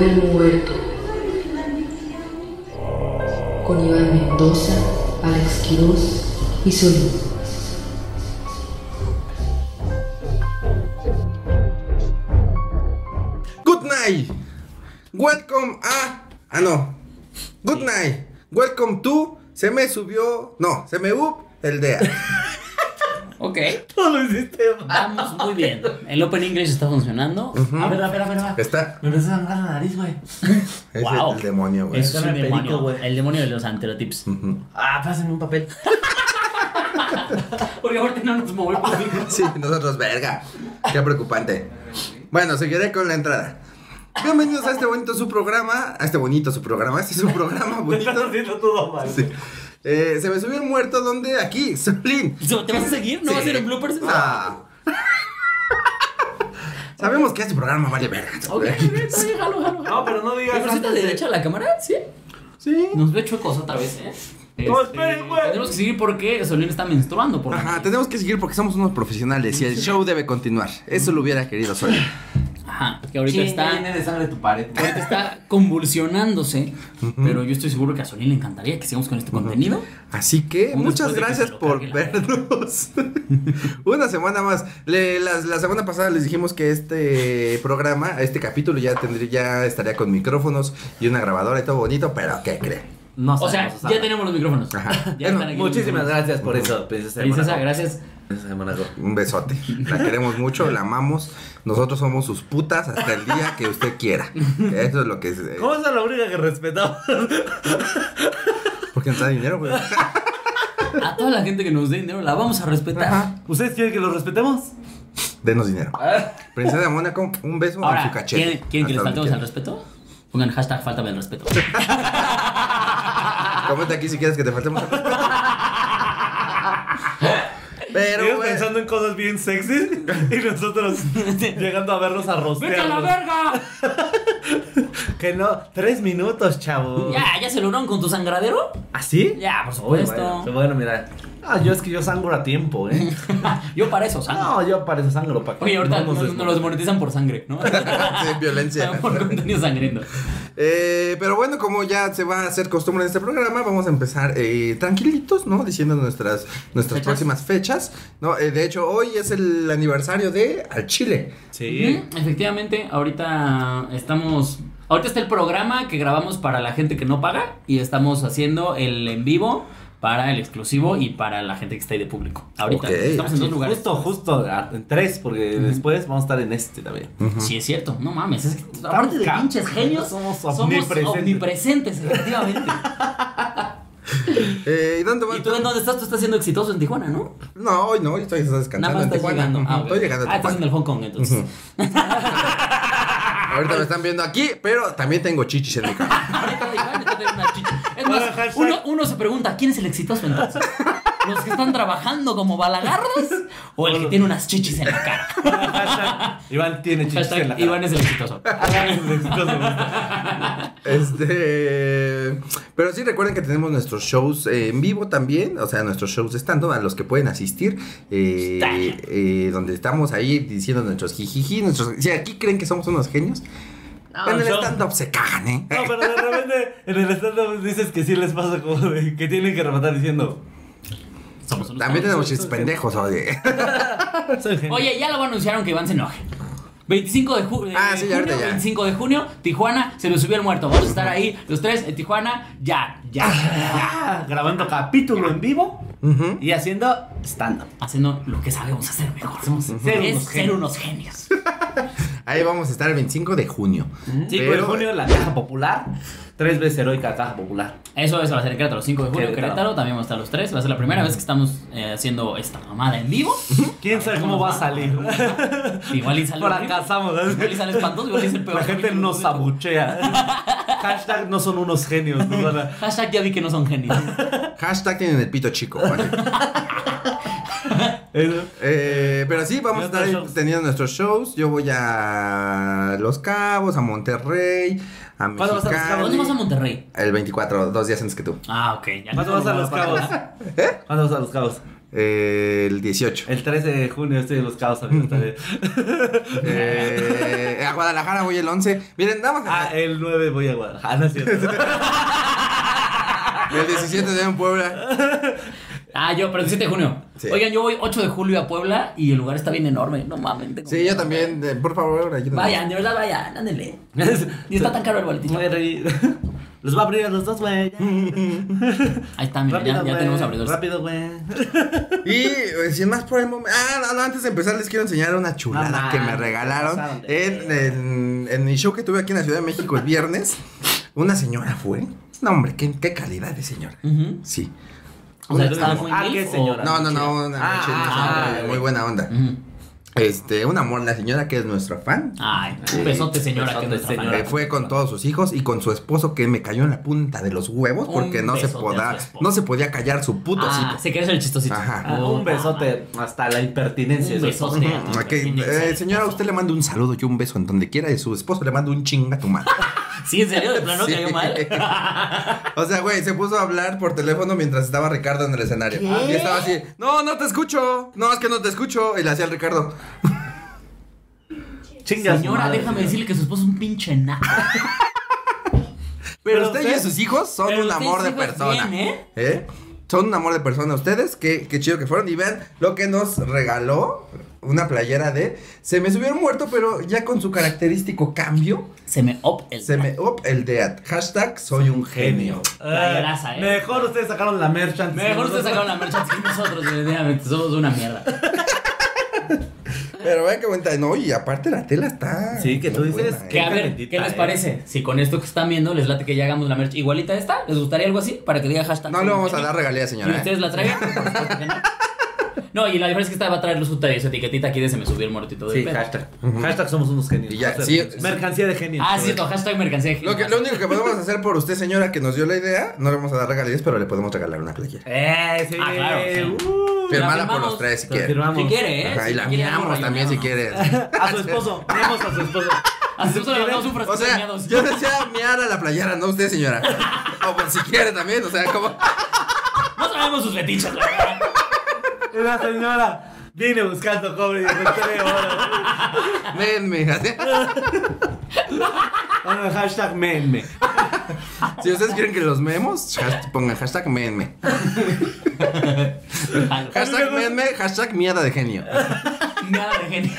el muerto. Con Iván Mendoza, Alex Quiroz y Solín. Good night. Welcome a. Ah, no. Good night. Welcome to. Se me subió. No, se me up el DEA. Ok, Todo lo hiciste mal. vamos muy bien. El Open English está funcionando. A ver, a ver, a ver, a ver. Está. Me empezó a sangrar la nariz, güey. Es Wow. el, el demonio, güey. Eso es un Dame perico, demonio. güey. el demonio de los anterotips. Ah, pásenme un papel. Porque ahorita no nos movemos. Sí, nosotros, verga. Qué preocupante. Bueno, seguiré con la entrada. Bienvenidos a este bonito su programa. A este bonito su programa. Este es su programa Me estás bonito. haciendo todo mal. Sí. Eh, se me subió el muerto donde aquí, Solín. ¿Te vas a seguir? ¿No Sí. va a ser en bloopers? Ah. Sabemos que este programa vale verga. Ok, está bien, jalo, jalo. No, pero no digas. ¿Me presenta antes de- derecha a la cámara? Sí. Sí. Nos ve chuecos otra vez, ¿eh? No, Este, esperen, güey. Tenemos que seguir porque Solín está menstruando. Por Ajá, tenemos que seguir porque somos unos profesionales y el show debe continuar. Eso lo hubiera querido Solín. Ajá, que ahorita está. viene de sangre tu pared. Ahorita está convulsionándose, pero yo estoy seguro que a Solín le encantaría que sigamos con este contenido. Así que Un muchas que gracias por vernos. Una semana más. Le- la, semana pasada les dijimos que este programa, este capítulo ya tendría, ya estaría con micrófonos y una grabadora y todo bonito, pero ¿qué creen? No O sea, sabemos usarla. ya tenemos los micrófonos. Ajá. Ya están aquí los Muchísimas micrófonos. gracias por eso, princesa. gracias. Un besote. La queremos mucho, la amamos. Nosotros somos sus putas hasta el día que usted quiera. Eso es lo que es. eh, ¿Cómo es la única que respetamos? Porque nos da dinero, güey. A toda la gente que nos dé dinero la vamos a respetar. Ajá. ¿Ustedes quieren que lo respetemos? Denos dinero. Princesa de Mónaco, un beso en Ahora, su cachete. ¿quieren, quieren que les faltemos al respeto? Pongan hashtag faltame el respeto. Comenta aquí si quieres que te faltemos al respeto. Pero, Ellos güey. pensando en cosas bien sexys y nosotros llegando a verlos a ¡Vete a la rostear. verga! Que no, tres minutos, chavo. Ya, ya se lograron con tu sangradero. ¿Así? Ya, por Uy, supuesto. bueno, bueno, mira. Ah, yo es que yo sangro a tiempo, ¿eh? Yo para eso sangro. No, yo parece sangro para que Oye, ahorita no nos, nos nos los monetizan por sangre, ¿no? Sí, violencia. por contenido sangriento. Eh, pero bueno, como ya se va a hacer costumbre en este programa, vamos a empezar eh, tranquilitos, ¿no? Diciendo nuestras, nuestras ¿Fechas? próximas fechas. ¿no? Eh, de hecho, hoy es el aniversario de Al Chile. Sí. Efectivamente, ahorita estamos. Ahorita está el programa que grabamos para la gente que no paga y estamos haciendo el en vivo para el exclusivo y para la gente que está ahí de público. Ahorita estamos en dos lugares. Justo, justo, en tres, porque después vamos a estar en este también. Sí, es cierto. No mames. Es que, aparte de pinches genios, somos somos omnipresentes. omnipresentes, efectivamente. Eh, ¿Y dónde tú en dónde estás? Tú estás siendo exitoso en Tijuana, ¿no? No, hoy no, hoy estoy Nada descansando más en estás Tijuana. llegando. Ah, ok. Estoy llegando Ah, estás en el. Hong Kong, entonces. Ahorita me están viendo aquí, pero también tengo chichis en mi cara. Es uno, uno se pregunta, ¿quién es el exitoso entonces? ¿Los que están trabajando como balagardos o el que tiene unas chichis en la cara? Hashtag, Iván tiene chichis en la cara. Iván es el exitoso. Este, pero sí recuerden que tenemos nuestros shows eh, en vivo también, o sea, nuestros shows de stand a los que pueden asistir, eh, eh, donde estamos ahí diciendo nuestros jijiji, nuestros, si aquí creen que somos unos genios, en el show- stand-up se cagan, ¿eh? No, pero de repente en el stand dices que sí les pasa como de que tienen que rematar diciendo. Somos unos También tenemos chistes pendejos, oye. Oye, ya lo anunciaron que Iván se enoje. 25 de, ju- Ah, eh, sí, ya junio, ahorita ya. 25 de junio, Tijuana, se nos subió el muerto. Vamos a estar ahí, los tres en Tijuana, ya, ya. Ah, grabando capítulo en vivo Ujú. y haciendo stand-up. Haciendo lo que sabemos hacer mejor. Somos ser unos genios. Ahí vamos a estar el 25 de junio. 5 de Pero- junio en la Caja Popular. Tres veces heroica Caja Popular. Eso, eso va a ser en Querétaro, 5 de junio, Querétaro. Querétaro. También vamos a estar los tres. Va a ser la primera vez que estamos eh, haciendo esta mamada en vivo. ¿Quién sabe cómo va a salir? Igual y sale horrible. Fracasamos. Igual y sale espantoso, igual y es el peor. La gente nos abuchea. Hashtag no son unos genios. nos a- Hashtag ya vi que no son genios. Hashtag tienen el pito chico. ¿vale? Eh, pero sí, vamos a estar shows. teniendo nuestros shows. Yo voy a Los Cabos, a Monterrey, a ¿Cuándo vas a Los Mexicali. ¿Dónde vas a Monterrey? El 24, dos días antes que tú. Ah, ok. Ya ¿Cuándo vas a Los Cabos? ¿Eh? ¿Cuándo vas a Los Cabos? Eh, el 18. El 13 de junio estoy en Los Cabos, amigos. también. Eh, a Guadalajara voy el 11. Miren, nada más. Ah, el 9 voy a Guadalajara. No es cierto. El 17 de en Puebla. Ah, yo, pero el 7 de junio. Sí. Oigan, yo voy 8 de julio a Puebla y el lugar está bien enorme. No mames. tengo Sí, yo también. eh, por favor, ayúdame. Vayan, de verdad, vayan, ándenle. Y está tan caro el boletito. Voy a reír. Los va a abrir a los dos, güey. Ahí está, mira, ya, tenemos abridores. Rápido, güey. Y eh, sin más por el momento. Ah, no, no, antes de empezar les quiero enseñar una chulada que me regalaron en, en, en mi show que tuve aquí en la Ciudad de México el viernes. Una señora fue. No, hombre, qué, qué calidad de señora. Sí. O sea, Una- estaba muy Ah, milf ¿qué o- señora? No, no, no, una Ah, ah, ah, muy buena onda. Este, un amor, la señora que es nuestra fan. Ay, un besote, señora, que es señora. Eh, fue con todos sus hijos y con su esposo que me cayó en la punta de los huevos Un porque no se, besote a poda- su esposo. no se podía callar su puto Ah, se ser el chistosito. Ajá. Ah, un besote hasta la impertinencia. Un besote. esposo. Ok, eh, señora, usted le manda un saludo y un beso en donde quiera y su esposo le manda un chinga a tu madre. Sí, en serio, de plano Sí. cayó mal. O sea, güey, se puso a hablar por teléfono mientras estaba Ricardo en el escenario. Y estaba así, no, no te escucho. No, es que no te escucho. Y le hacía al Ricardo. Señora, madre, déjame señora. decirle que su esposo es un pinche nada. Pero, Pero usted, usted- y sus hijos son un amor de persona. bien, ¿eh? ¿Eh? Son un amor de persona ustedes. Qué, qué chido que fueron. Y vean lo que nos regaló. Una playera de. Se me subieron muerto, pero ya con su característico cambio. Se me op el. Se me up el dead. Hashtag soy un genio. Playeraza, eh. Mejor ustedes sacaron la merchant. Mejor ustedes sacaron la merchan que nosotros, definitivamente. Somos una mierda. Pero vean qué bonita. No, y aparte la tela está. Sí, que tú dices buena, ¿eh? Que a ver, ¿qué les eh. parece? Si con esto que están viendo les late que ya hagamos la merch igualita esta, ¿les gustaría algo así? Para que diga hashtag. No le vamos a dar regalías, ¿Y señora. ¿eh? ustedes la traigan? Por no. Y la diferencia es que esta va a traer su, su etiquetita aquí de se me subió el muertito de Sí, pedo. hashtag. Hashtag somos unos genios. Y ya, O sí, mercancía de genios. Ah, cierto, hashtag mercancía. Lo, que, lo único que podemos hacer por usted, señora, que nos dio la idea, no le vamos a dar regalías, pero le podemos regalar una playera. Eh, sí. Ah, claro, sí. Uh, Firmada por firmamos. los tres, si la quiere. firmamos. Si quiere, ¿eh? Ajá, y Si la quiere, algo también si quieres. A su esposo. Miramos a su esposo. A su esposo le mandamos un O frasquito de sea, miados. yo decía miar a la playera, no usted, señora. O pues si quiere también, o sea, como. No sabemos sus fetiches, la verdad. La señora viene buscando cobre y en tres horas. Menme. Bueno, hashtag menme. Si ustedes quieren que los memos, pongan hashtag menme. Hashtag menme, hashtag miada de genio. Nada de genio.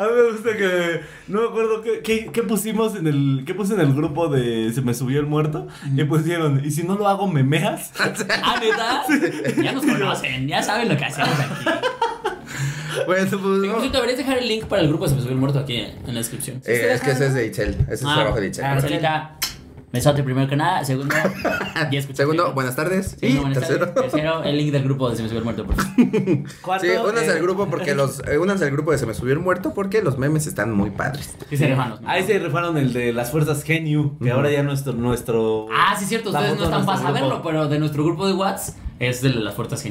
A mí me gusta que. No me acuerdo qué, qué, qué pusimos en el. ¿Qué puse en el grupo de Se me subió el muerto? Y pusieron. ¿Y si no lo hago, me meas? Ah, neta. Ya nos conocen, ya saben lo que hacemos aquí. Bueno, pues. Cierto, deberías dejar el link para el grupo de Se me subió el muerto aquí en la descripción. Eh, es que ese es de Itzel. Ese es el trabajo de Itzel. Besote primero que nada. Segundo, ya escuché. Segundo, buenas tardes. Y Segundo, buenas tercero. tardes. Tercero, el link del grupo de Se me subió el muerto. Por favor. Cuarto. Sí, únanse eh, al grupo porque los. eh, únanse al grupo de Se me subió el muerto porque los memes están muy padres. Sí, se rifaron. Ahí se rifaron el de las fuerzas genio. Que ahora ya nuestro. nuestro Ah, sí, cierto. Ustedes no están para saberlo, grupo. pero de nuestro grupo de WhatsApp es de las fuerzas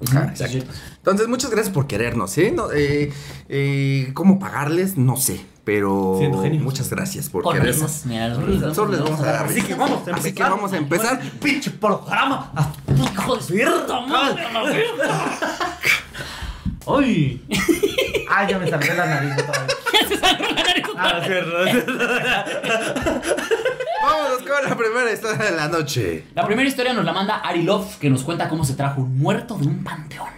exacto. Entonces, muchas gracias por querernos, ¿eh? No, eh, eh, ¿Cómo pagarles? No sé. Pero muchas gracias por querernos. risas. Mira, los risas. Solo les vamos a dar Así que vamos a Así que empezar. vamos a empezar. Pinche programa. Ah, Hijo de puta madre. ¡Ay! Ah, ya me salió la nariz otra vez. Ya se salió la nariz otra Ah, vez. cierto. Vámonos con la primera historia de la noche. La primera historia nos la manda Ari Love, que nos cuenta cómo se trajo un muerto de un panteón.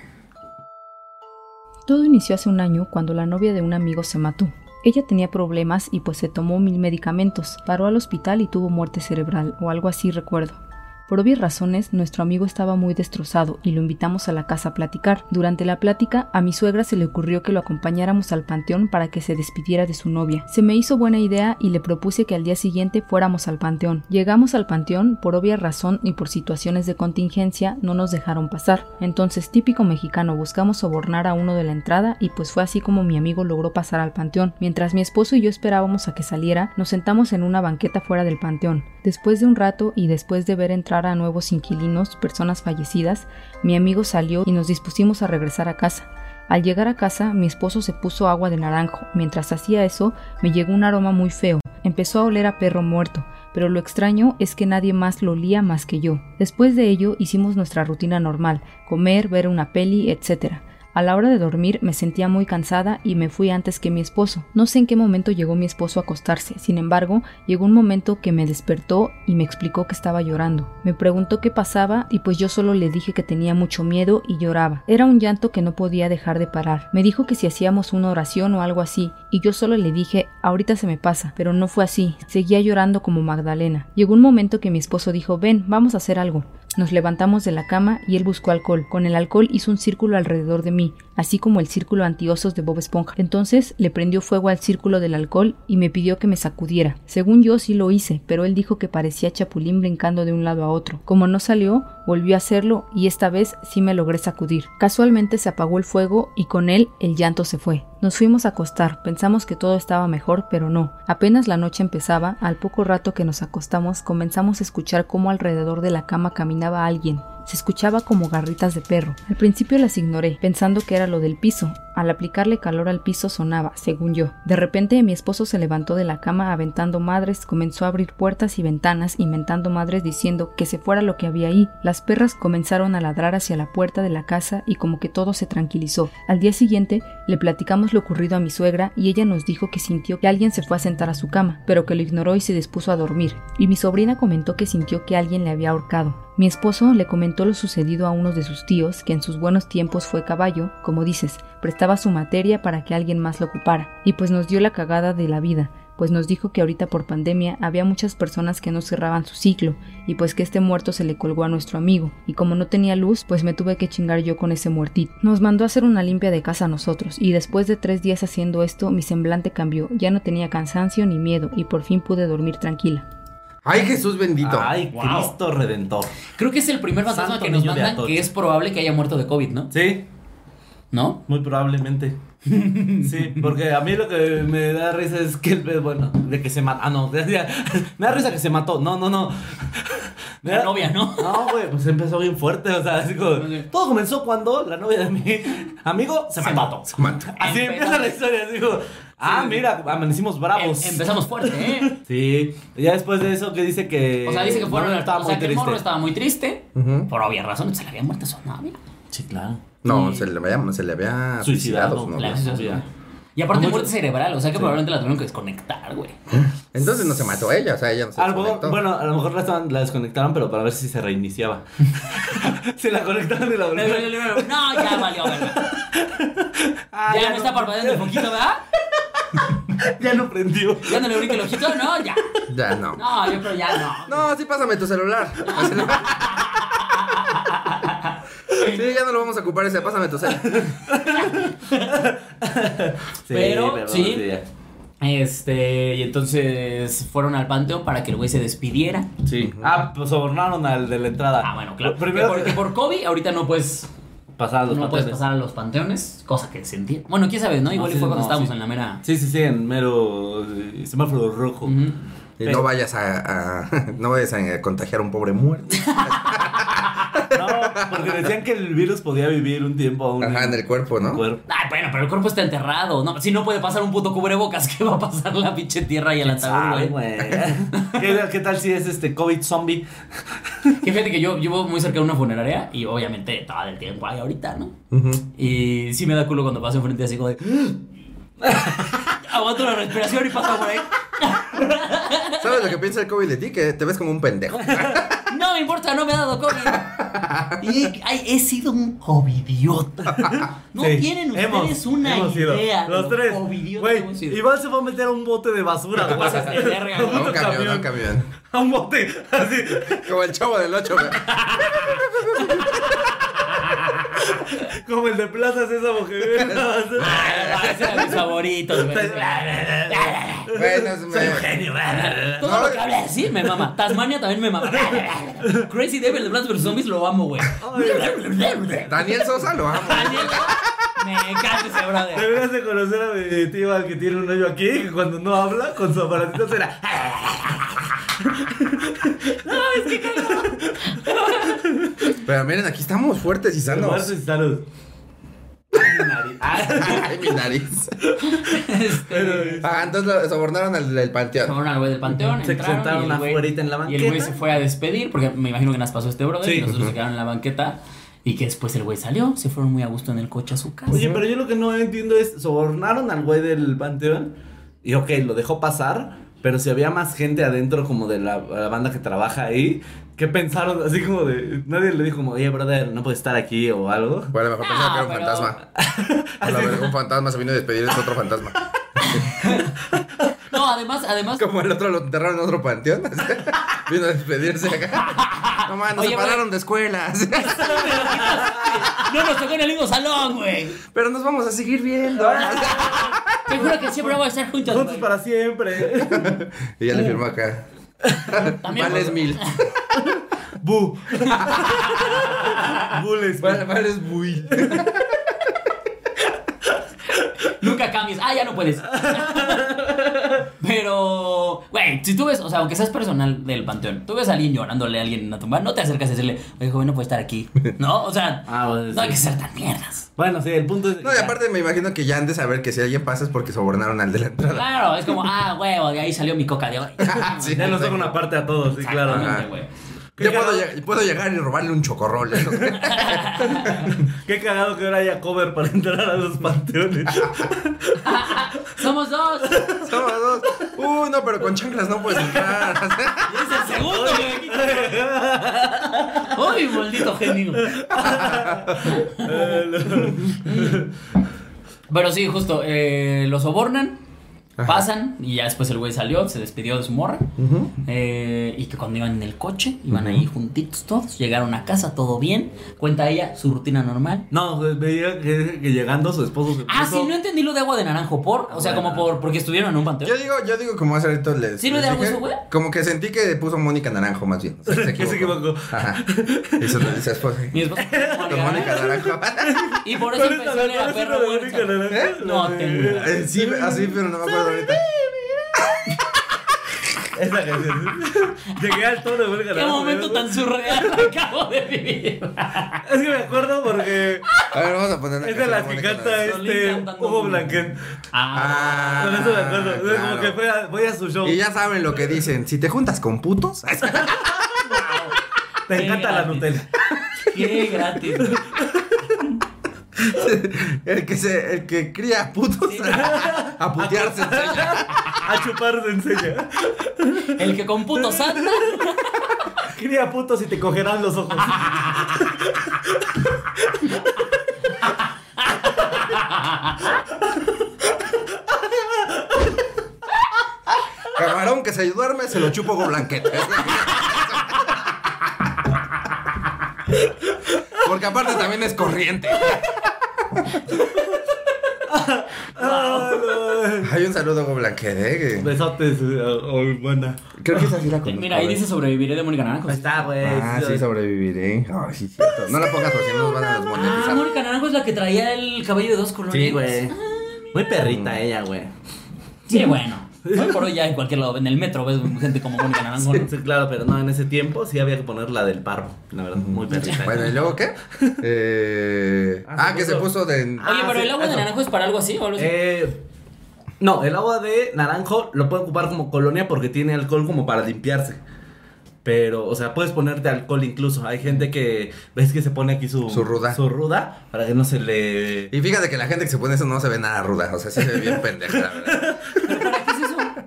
Todo inició hace un año cuando la novia de un amigo se mató. Ella tenía problemas y pues se tomó mil medicamentos, paró al hospital y tuvo muerte cerebral o algo así recuerdo. Por obvias razones, nuestro amigo estaba muy destrozado y lo invitamos a la casa a platicar. Durante la plática, a mi suegra se le ocurrió que lo acompañáramos al panteón para que se despidiera de su novia. Se me hizo buena idea y le propuse que al día siguiente fuéramos al panteón. Llegamos al panteón, por obvia razón y por situaciones de contingencia, no nos dejaron pasar. Entonces, típico mexicano, buscamos sobornar a uno de la entrada y pues fue así como mi amigo logró pasar al panteón. Mientras mi esposo y yo esperábamos a que saliera, nos sentamos en una banqueta fuera del panteón. Después de un rato y después de ver entrar a nuevos inquilinos, personas fallecidas, mi amigo salió y nos dispusimos a regresar a casa. Al llegar a casa, mi esposo se puso agua de naranjo. Mientras hacía eso, me llegó un aroma muy feo. Empezó a oler a perro muerto, pero lo extraño es que nadie más lo olía más que yo. Después de ello, hicimos nuestra rutina normal, comer, ver una peli, etc. A la hora de dormir me sentía muy cansada y me fui antes que mi esposo. No sé en qué momento llegó mi esposo a acostarse, sin embargo, llegó un momento que me despertó y me explicó que estaba llorando. Me preguntó qué pasaba y pues yo solo le dije que tenía mucho miedo y lloraba. Era un llanto que no podía dejar de parar. Me dijo que si hacíamos una oración o algo así, y yo solo le dije, ahorita se me pasa, pero no fue así. Seguía llorando como Magdalena. Llegó un momento que mi esposo dijo, ven, vamos a hacer algo. Nos levantamos de la cama y él buscó alcohol. Con el alcohol hizo un círculo alrededor de mí, así como el círculo antiosos de Bob Esponja. Entonces le prendió fuego al círculo del alcohol y me pidió que me sacudiera. Según yo sí lo hice, pero él dijo que parecía chapulín brincando de un lado a otro. Como no salió, volvió a hacerlo y esta vez sí me logré sacudir. Casualmente se apagó el fuego y con él el llanto se fue. Nos fuimos a acostar, pensamos que todo estaba mejor, pero no. Apenas la noche empezaba, al poco rato que nos acostamos, comenzamos a escuchar cómo alrededor de la cama caminaba alguien. Se escuchaba como garritas de perro. Al principio las ignoré, pensando que era lo del piso. Al aplicarle calor al piso sonaba, según yo. De repente mi esposo se levantó de la cama aventando madres, comenzó a abrir puertas y ventanas, inventando madres diciendo que se fuera lo que había ahí. Las perras comenzaron a ladrar hacia la puerta de la casa y como que todo se tranquilizó. Al día siguiente le platicamos lo ocurrido a mi suegra y ella nos dijo que sintió que alguien se fue a sentar a su cama, pero que lo ignoró y se dispuso a dormir. Y mi sobrina comentó que sintió que alguien le había ahorcado. Mi esposo le comentó lo sucedido a uno de sus tíos, que en sus buenos tiempos fue caballo, como dices, prestaba su materia para que alguien más lo ocupara, y pues nos dio la cagada de la vida, pues nos dijo que ahorita por pandemia había muchas personas que no cerraban su ciclo, y pues que este muerto se le colgó a nuestro amigo, y como no tenía luz, pues me tuve que chingar yo con ese muertito. Nos mandó a hacer una limpia de casa a nosotros, y después de tres días haciendo esto, mi semblante cambió, ya no tenía cansancio ni miedo, y por fin pude dormir tranquila. Ay, Jesús bendito. Ay, Wow. Cristo Redentor. Creo que es el primer fantasma Santo que nos mandan que es probable que haya muerto de COVID, ¿no? Sí, ¿No? muy probablemente. Sí, porque a mí lo que me da risa es que, bueno, de que se mató. Ah, no, me da risa que se mató. No, no, no. Me La da- novia, ¿no? No, güey, pues empezó bien fuerte. O sea, así como, todo comenzó cuando la novia de mi amigo se, Se mató. mató. Se mata. Así empieza la historia. Así como, ah, Sí. mira, amanecimos bravos. Em- empezamos fuerte, ¿eh? Sí, ya después de eso que dice que. O sea, dice que fueron. no, estaba o sea, muy que el morro triste. estaba muy triste. Ujú. Por obvias razones, se le había muerto su novia. Sí, claro. No, se le había, se le había Suicidado. ya. Y aparte Mucho- muerte cerebral, o sea que probablemente la tuvieron que desconectar, güey. Entonces no se mató ella, o sea, ella no se desconectó. bueno, a lo mejor la, estaban- la desconectaron, pero para ver si se reiniciaba. se la conectaron y la volvieron. No, ya valió, verga. Ah, ya, no está parpadeando el poquito, ¿verdad? Ya no prendió. Ya no le brinque el ojito, no, ya. Ya no. No, yo creo ya no. No, sí, pásame tu celular. Sí, ya no lo vamos a ocupar ese, pásame tu. Sí, Pero, perdón, sí. ya. Este, y entonces fueron al panteón para que el güey se despidiera. Sí. Ah, pues sobornaron al de la entrada. Ah, bueno, claro. Primero que, por, que por COVID ahorita no puedes, pasar a los no puedes pasar a los panteones, cosa que se entiende. Bueno, quién sabe, ¿no? Igual No, y fue cuando no, estábamos sí. en la mera. Sí, sí, sí, en mero eh, semáforo rojo. Ujú. Y no vayas a, a- no vayas a contagiar a un pobre muerto. Porque decían que el virus podía vivir un tiempo aún. Ajá, en el cuerpo, ¿no? cuerpo. Ay, bueno, pero el cuerpo está enterrado. No, si no puede pasar un puto cubrebocas, ¿qué va a pasar la pinche tierra y el ataúd, güey? güey. ¿Qué, qué tal si es este COVID zombie? Que fíjate que yo vivo muy cerca de una funeraria y obviamente todo el tiempo hay ahorita, ¿no? Y sí me da culo cuando paso enfrente así como de. Aguanto la respiración y pasa por ahí. ¿Sabes lo que piensa el COVID de ti? Que te ves como un pendejo. No me importa, no me ha dado COVID. Y he, ay, he sido un covidiota. No Sí, tienen hemos- ustedes una hemos idea. de Los lo tres. covidiotas Güey. Iván se va a meter a un bote de basura, güey. Verga, A güey. un camión, a un camión. A un bote, así. Como el chavo del 8, Como el de Plaza Sésamo que viene. Ah, ese era de mis favoritos, güey. Bueno, es- me- genio, Todo lo que hable así me mama. Tasmania también me mama. Crazy Devil de Plants vs Zombies lo amo, güey. Daniel Sosa lo amo. Daniel, Me encanta ese brother. Deberías de conocer a mi tío al que tiene un hoyo aquí, que cuando no habla, con su aparatito será. Pero miren, aquí estamos fuertes y sanos. Muertos y salud. Ay, mi nariz. Este, Ah, entonces lo sobornaron al del panteón. fueron al güey del panteón. Se sentaron afuerita en la Y el güey banqueta. se fue a despedir, porque me imagino que nos pasó este brother. Sí. Y nosotros se quedaron en la banqueta. Y que después el güey salió, se fueron muy a gusto en el coche a su casa. Oye, pero yo lo que no entiendo es, sobornaron al güey del panteón y ok, lo dejó pasar, pero si había más gente adentro como de la, la banda que trabaja ahí, ¿qué pensaron? Así como de, nadie le dijo como, oye, brother, no puedes estar aquí o algo. Bueno, a lo mejor pensaba que era un pero- fantasma. A lo mejor un fantasma se vino a despedir de otro fantasma. No, además, además. Como el otro lo enterraron en otro panteón. Vino a despedirse acá. No man, nos Oye, separaron güey. de escuelas. No nos tocó en el mismo salón, güey. Pero nos vamos a seguir viendo. Te juro que siempre vamos a estar juntos. Juntos güey. para siempre. Y ya le firmó acá. También, Vales güey. mil. Bu. Bules. Vale- Vales buil. Nunca cambies. Ah, ya no puedes. Pero, güey, si tú ves, o sea, aunque seas personal del panteón, tú ves a alguien llorándole a alguien en la tumba, no te acercas a decirle, oye, joven, no puede estar aquí. ¿No? O sea, Ah, bueno, no hay sí. que ser tan mierdas. Bueno, sí, el punto es... No, y aparte me imagino que ya han de saber que si alguien pasa es porque sobornaron al de la entrada. Claro, es como, ah, huevo, de ahí salió mi coca de hoy. Sí, Ya nos toca una parte a todos, sí, claro. Güey. Yo ¿Qué puedo, lleg- puedo llegar y robarle un chocorrol. ¿eh? Qué cagado que ahora haya cover para entrar a los panteones. Somos dos. Somos dos. Uh, no, pero con chanclas no puedes entrar. Y es el segundo, güey. Uy, maldito genio. Pero sí, justo, eh, lo sobornan, Ajá. pasan y ya después el güey salió, se despidió de su morra. eh, y que cuando iban en el coche, iban ahí juntitos todos, llegaron a casa, todo bien. Cuenta ella su rutina normal. No, pues, veía que, que llegando su esposo se Ah, sí, no entendí lo de agua de naranjo por. O sea, como por porque estuvieron en un panteón. Yo digo, yo digo como hace ahorita les. ¿Sí lo les de algo eso, güey? Como que sentí que puso Mónica Naranjo más bien. O sea, se equivocó. Ajá. Y su, esposa. Mi esposa. Con Mónica Naranjo. Y por eso ¿Cuál es la empezó a perro. Mónica Naranjo? ¿Eh? No tengo. Eh, Sí, así, pero no me acuerdo ahorita. Esa canción. Llegué al tono de Qué momento tan surreal acabo de vivir. Es que me acuerdo porque A ver, vamos a poner una es de las que canta este Hugo Blanquet. Ah. Con eso me acuerdo. Ah, Como claro. que fue a- voy a su show. Y ya saben lo que dicen. Si te juntas con putos. Te encanta la gratis. Nutella. Qué gratis. El que se, el que cría putos a, a putearse enseña. A chupar se enseña. El que con puto anda. Cría putos y te cogerán los ojos. Camarón que se duerme, se lo chupo con blanquete. Porque aparte también es corriente. Ah, no. Hay un saludo con blanquete, ¿eh? que- Besotes, eh, oh, buena. Creo que esa sí la conozco. Mira, ahí dice sobreviviré de Mónica Naranjo. Ahí está, güey. Ah, sí, sobreviviré. Ay, sí, cierto. No la pongas porque si no nos van a Ah, desmonetizar. Mónica Naranjo es la que traía el cabello de dos colores. Sí, güey. Muy perrita ella, güey. Sí, bueno. Hoy por hoy ya en cualquier lado, en el metro ves gente como Mónica Naranjo. Sí, sí, claro, pero no, en ese tiempo sí había que poner la del parvo. La verdad, muy perrita. Bueno, ¿y luego qué? Eh... Ah, Ah, que se puso- de... Oye, Ah, pero sí, el agua de naranjo es para algo así o algo así. Eh, no, el agua de naranjo lo puede ocupar como colonia porque tiene alcohol como para limpiarse. Pero, o sea, puedes ponerte alcohol incluso. Hay gente que, ves que se pone aquí su, Su ruda. Su ruda para que no se le... Y fíjate que la gente que se pone eso no se ve nada ruda. O sea, sí se ve bien pendeja, la verdad.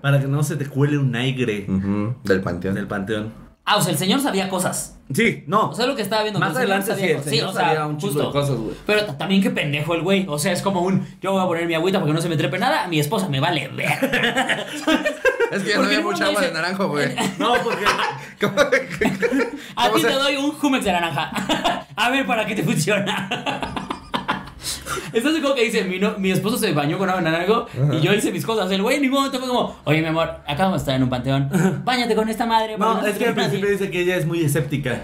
¿Pero para que no se te cuele un aire Del panteón. del panteón. Ah, o sea, el señor sabía cosas. Sí, no. O sea, lo que estaba viendo. Más que el señor adelante sí, sabía el cosas. señor sabía un chingo de cosas, güey. Pero también qué pendejo el güey. O sea, es como un. Yo voy a poner mi agüita porque no se me trepe nada. Mi esposa me vale ver. Es que ya no Porque había mucha agua dice- de naranjo, güey. No, porque... ¿Cómo? A ¿Cómo ti te doy un Jumex de naranja. a ver para qué te funciona. Estás como que dice, mi, no- mi esposo se bañó con agua de naranjo y yo hice mis cosas. El güey en ningún momento fue como, oye mi amor, acabamos de estar en un panteón. Báñate con esta madre. No, es que al trepe nadie". principio dice que ella es muy escéptica.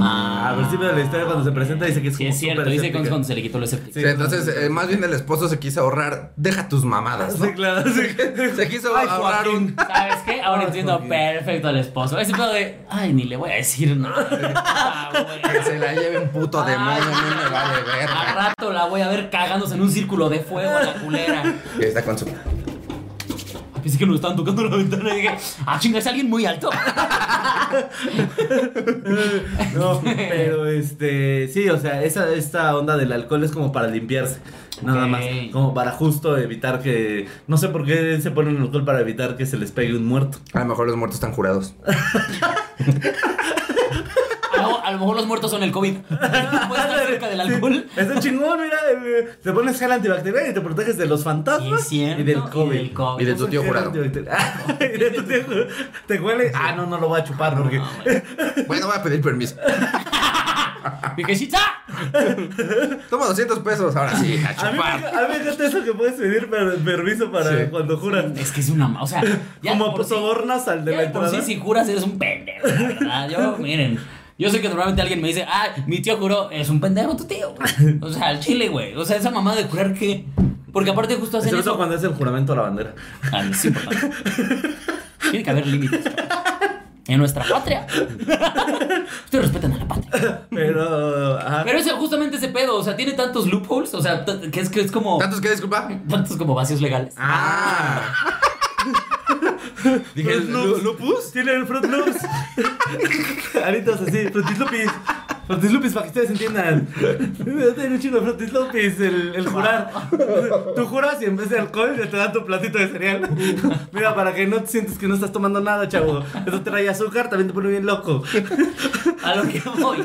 Al principio de la historia, cuando se presenta, dice que es Sí, es cierto, dice que cuando se le quitó lo escéptico. Sí, entonces, eh, más bien el esposo se quiso ahorrar. Deja tus mamadas, ¿no? Sí, claro. sí. Se quiso Ay, ahorrar Joaquín. un. ¿Sabes qué? Ahora Ay, entiendo Joaquín. perfecto al esposo. Ese pedo de, ay, ni le voy a decir nada. Ah. Que se la lleve un puto demonio, no me vale Al verga. rato la voy a ver cagándose en un círculo de fuego la culera. Y está con su. Pensé que nos estaban tocando la ventana y dije, ah, chinga, es alguien muy alto. No, pero este, sí, o sea, esa, esta onda del alcohol es como para limpiarse. Nada más, como para justo evitar que. No sé por qué se ponen alcohol para evitar que se les pegue un muerto. A lo mejor los muertos están jurados. A lo, mejor los muertos son el COVID. Puedes estar cerca del alcohol. Está chingón, mira. eh, Te pones gel antibacterial y te proteges de los fantasmas Sí, cierto, y del y COVID. del COVID. Y de tu tío jurado. Ah, y de tu tío jurado. ¿Te huele? Ah, no, no lo voy a chupar porque. Bueno, voy a pedir permiso. ¡Viejecita! Toma 200 pesos, ahora sí, a A mí, me, chupar. a mí me encanta eso que puedes pedir per- permiso para Sí. cuando juras. Es que es una. ma- O sea, ya Como por sí- sobornas al de ya la de por entrada. sí, si juras, eres un pendejo. Yo, miren. Yo sé que normalmente alguien me dice, ah, mi tío juró, es un pendejo tu tío. O sea, al chile, güey. O sea, esa mamá de jurar que. Porque aparte, justo hacen eso. cuando es el juramento a la bandera. Ah, es importante. Tiene que haber límites. En nuestra patria. Ustedes respetan a la patria. Pero. Ajá. Pero es justamente ese pedo. O sea, tiene tantos loopholes. O sea, que es que es como. ¿Tantos que disculpa? Tantos como vacíos legales. Ah. Dije, Fruit ¿lu- Loops. ¿lupus? Tiene el Fruit Loops. Aritos así, Fruitis Lupis. Fruitis Lupis para que ustedes entiendan. Tiene un chingo de Fruitis Lupis el, el jurar. Tú juras y en vez de alcohol te dan tu platito de cereal. Mira, para que no te sientes que no estás tomando nada, chavo. Eso trae azúcar, también te pone bien loco. A lo que voy.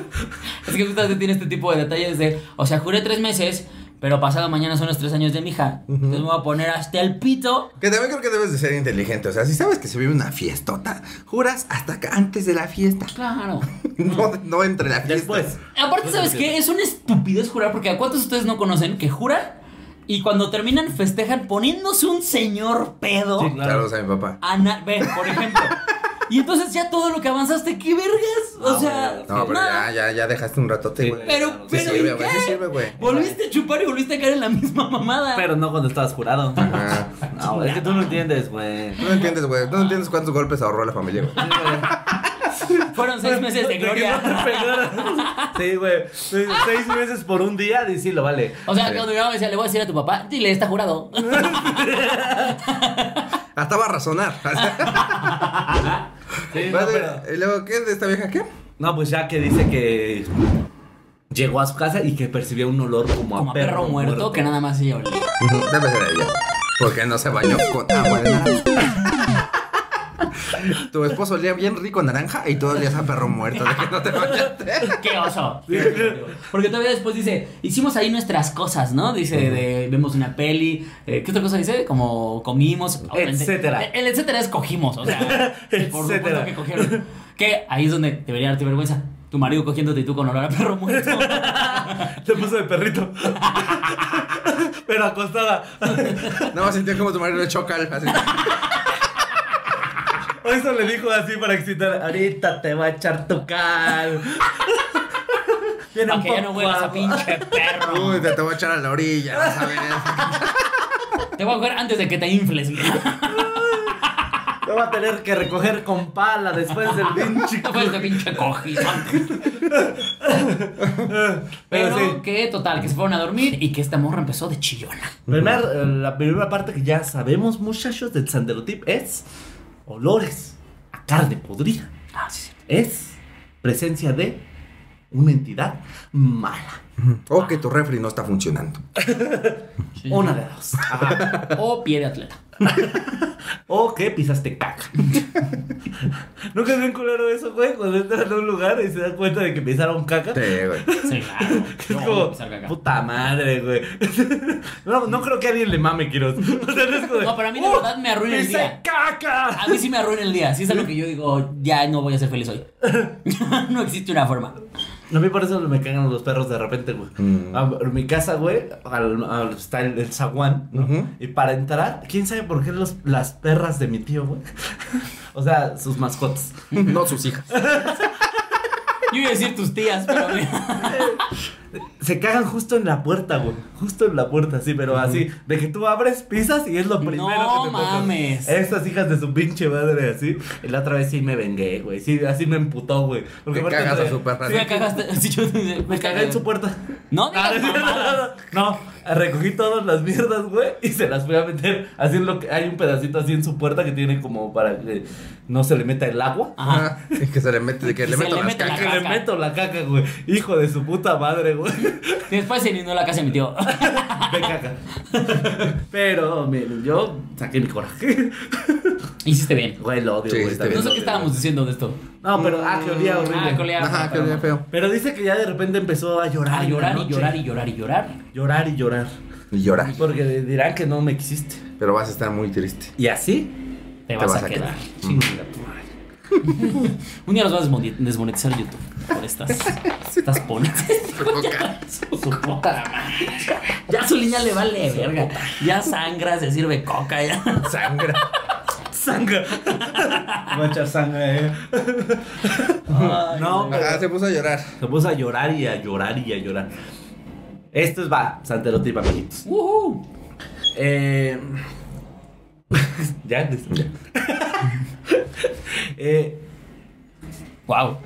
Es que justamente tiene este tipo de detalles de. O sea, juré tres meses. Pero pasado mañana son los tres años de mi hija. Entonces me voy a poner hasta el pito. Que también creo que debes de ser inteligente. O sea, si sabes que se vive una fiestota, juras hasta que antes de la fiesta. Claro. No, no entre la fiesta. Después. Aparte, ¿sabes qué? Es una estupidez jurar, porque ¿a cuántos de ustedes no conocen que juran y cuando terminan festejan poniéndose un señor pedo? Sí, claro. Claro, o sea, mi papá. Ana, ve, por ejemplo. Y entonces ya todo lo que avanzaste, ¿qué vergas? O Ah, sea, No, pero nada. ya, ya, ya dejaste un ratote, Sí. güey. Pero, Sí pero, sirve, ¿y güey, qué? sí sirve, güey. Volviste a chupar y volviste a caer en la misma mamada. Pero no cuando estabas jurado. Ajá. No, es que tú no entiendes, güey. Tú no entiendes, güey. Tú no entiendes cuántos golpes ahorró la familia, güey. Fueron seis meses de gloria. Sí, güey. Seis meses por un día, y sí, lo vale. O sea, cuando mi mamá me decía, le voy a decir a tu papá, dile, está jurado. Hasta va a razonar. Sí, no, Vale, pero- ¿Y luego qué? ¿De esta vieja qué? No, pues ya que dice que llegó a su casa y que percibía un olor como, Como a perro, muerto, que nada más ella olía. Debe ser ella. Porque no se bañó con agua. Tu esposo olía bien rico naranja y tú olías a perro muerto de que no te bañaste. ¡Qué oso! Porque todavía después dice, hicimos ahí nuestras cosas, ¿no? Dice, de, vemos una peli, eh, ¿qué otra cosa dice? Como comimos. Etcétera. El, el etcétera es cogimos, o sea, por supuesto Etcétera. que cogieron. Que ahí es donde debería darte vergüenza. Tu marido cogiéndote y tú con olor a perro muerto. Te puso de perrito. Pero acostada. No, sintió como tu marido le chocal. Así. O eso le dijo así para excitar. Ahorita te va a echar tu cal. Viene un ya no poco huelas a pinche perro. Uy, te, te voy a echar a la orilla, vas a ver. Te voy a coger antes de que te infles. mira. Te va a tener que recoger con pala después del pinche. Fue este pinche cogido. Pero sí. que total, que se fueron a dormir y que esta morra empezó de chillona. Primer, eh, la primera parte que ya sabemos, muchachos, del Sanderotip es olores a carne podrida. Ah, sí. Es presencia de una entidad mala. O que tu refri no está funcionando. Sí, Una de dos. Ajá. O pie de atleta. O que pisaste caca. ¿Nunca es bien culero eso, güey? Cuando entran a un lugar y se dan cuenta de que pisaron caca. Sí, güey. Sí, claro. Es como, caca. puta madre, güey. No, no creo que a alguien le mame, Quiroz. O sea, no es como de, No, pero a mí de "Uh, verdad me arruina el día". caca! A mí sí me arruina el día. Sí es algo que yo digo, ya no voy a ser feliz hoy. no existe una forma. A mí por eso me cagan los perros de repente, güey. Mm. A- En mi casa, güey, al- al- está el, el zaguán, ¿no? Y para entrar, ¿quién sabe por qué los, las perras de mi tío, güey? o sea, sus mascotas. No sus hijas. Yo iba a decir tus tías, pero Se cagan justo en la puerta, güey. Justo en la puerta, sí, pero así. De que tú abres, pisas y es lo primero No que te toca. mames. Estas hijas de su pinche madre, así. Y la otra vez sí me vengué, güey. Sí, así me emputó, güey. Aparte cagas a su perra. Sí, me cagaste. Sí, yo- Me cagué en su puerta. No Ah, digas mamadas. No, recogí todas las mierdas, güey, y se las fui a meter. Así en lo que hay un pedacito así en su puerta que tiene como para que no se le meta el agua. Ajá. Que se le mete, que Y le se meto le las mete la Que cacas. le caca. meto la caca, güey. Hijo de su puta madre, güey. Después se inundó la casa de mi tío. De caca. Pero, miren, yo saqué mi coraje. Hiciste bien. Güey, lo odio, Sí, güey. también No sé qué estábamos diciendo de esto. No, pero, ah, que olía horrible. Ah, que olía- Ajá, que olía feo. Pero dice que ya de repente empezó a llorar. A en la llorar y noche. llorar y llorar y llorar. Llorar y llorar. Y llorar. Porque dirán que no me quisiste. Pero vas a estar muy triste. Y así, Te vas, a, quedar. chinga tu madre. Un día los vas a desmoni- desmonetizar YouTube por estas. Estas pones. Su puta madre. Ya su línea le vale verga. Ya sangra, se sirve coca. Ya. Sangra. Sangre. Voy a echar sangre, eh. no, pero Ajá, se puso a llorar. se puso a llorar y a llorar y a llorar. Esto es va, Santerotipo, amiguitos. Ujú. Eh, ya, ya. eh, Wow.